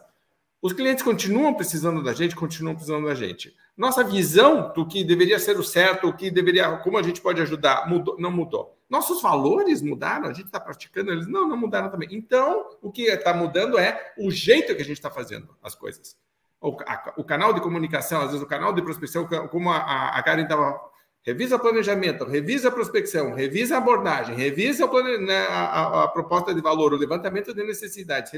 Os clientes continuam precisando da gente, continuam precisando da gente. Nossa visão do que deveria ser o certo, o que deveria, como a gente pode ajudar, mudou, não mudou. Nossos valores mudaram, a gente está praticando eles, não, não mudaram também. Então, o que está mudando é o jeito que a gente está fazendo as coisas. O, a, o, canal de comunicação, às vezes o canal de prospecção, como a, a Karen estava Revisa planejamento, revisa a prospecção, revisa a abordagem, revisa plane... né, a, a, proposta de valor, o levantamento de necessidades.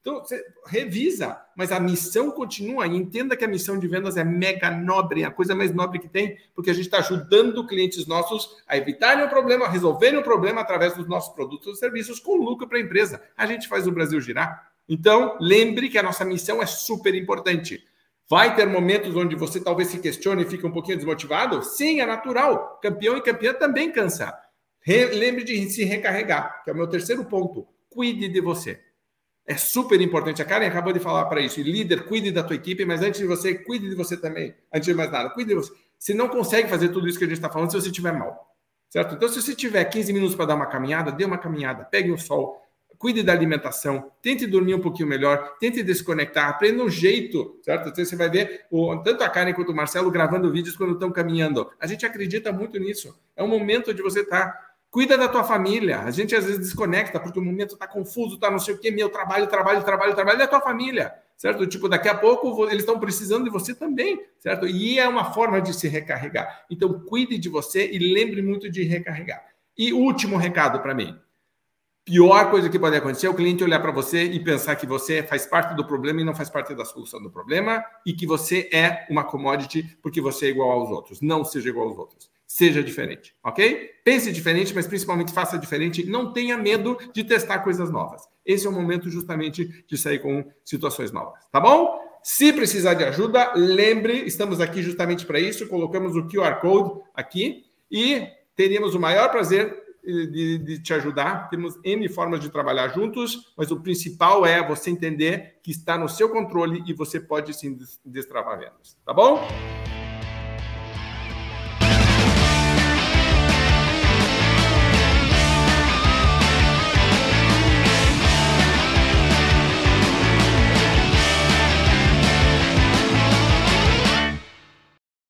Então, revisa, mas a missão continua. E entenda que a missão de vendas é mega nobre, é a coisa mais nobre que tem, porque a gente está ajudando clientes nossos a evitarem o problema, a resolverem o problema através dos nossos produtos e serviços com lucro para a empresa. A gente faz o Brasil girar. Então, lembre que a nossa missão é super importante. Vai ter momentos onde você talvez se questione e fique um pouquinho desmotivado? Sim, é natural. Campeão e campeã também cansa. Re lembre de se recarregar, que é o meu terceiro ponto. Cuide de você. É super importante. A Karen acabou de falar para isso. E líder, cuide da tua equipe, mas antes de você, cuide de você também. Antes de mais nada, cuide de você. Você não consegue fazer tudo isso que a gente está falando se você estiver mal. Certo? Então, se você tiver 15 minutos para dar uma caminhada, dê uma caminhada, pegue um sol, cuide da alimentação, tente dormir um pouquinho melhor, tente desconectar, aprenda um jeito, certo? Então, você vai ver o, tanto a Karen quanto o Marcelo gravando vídeos quando estão caminhando. A gente acredita muito nisso. É um momento de você estar. Tá, cuida da tua família. A gente às vezes desconecta porque o momento está confuso, está não sei o quê, meu trabalho, trabalho, trabalho, trabalho, é a tua família, certo? Tipo, daqui a pouco eles estão precisando de você também, certo? E é uma forma de se recarregar. Então, cuide de você e lembre muito de recarregar. E último recado para mim pior coisa que pode acontecer é o cliente olhar para você e pensar que você faz parte do problema e não faz parte da solução do problema e que você é uma commodity porque você é igual aos outros. Não seja igual aos outros. Seja diferente, ok? Pense diferente, mas principalmente faça diferente. Não tenha medo de testar coisas novas. Esse é o momento justamente de sair com situações novas, tá bom? Se precisar de ajuda, lembre, estamos aqui justamente para isso. Colocamos o QR Code aqui e teríamos o maior prazer de, de, te ajudar. Temos N formas de trabalhar juntos, mas o principal é você entender que está no seu controle e você pode sim destravar vendas. Tá bom?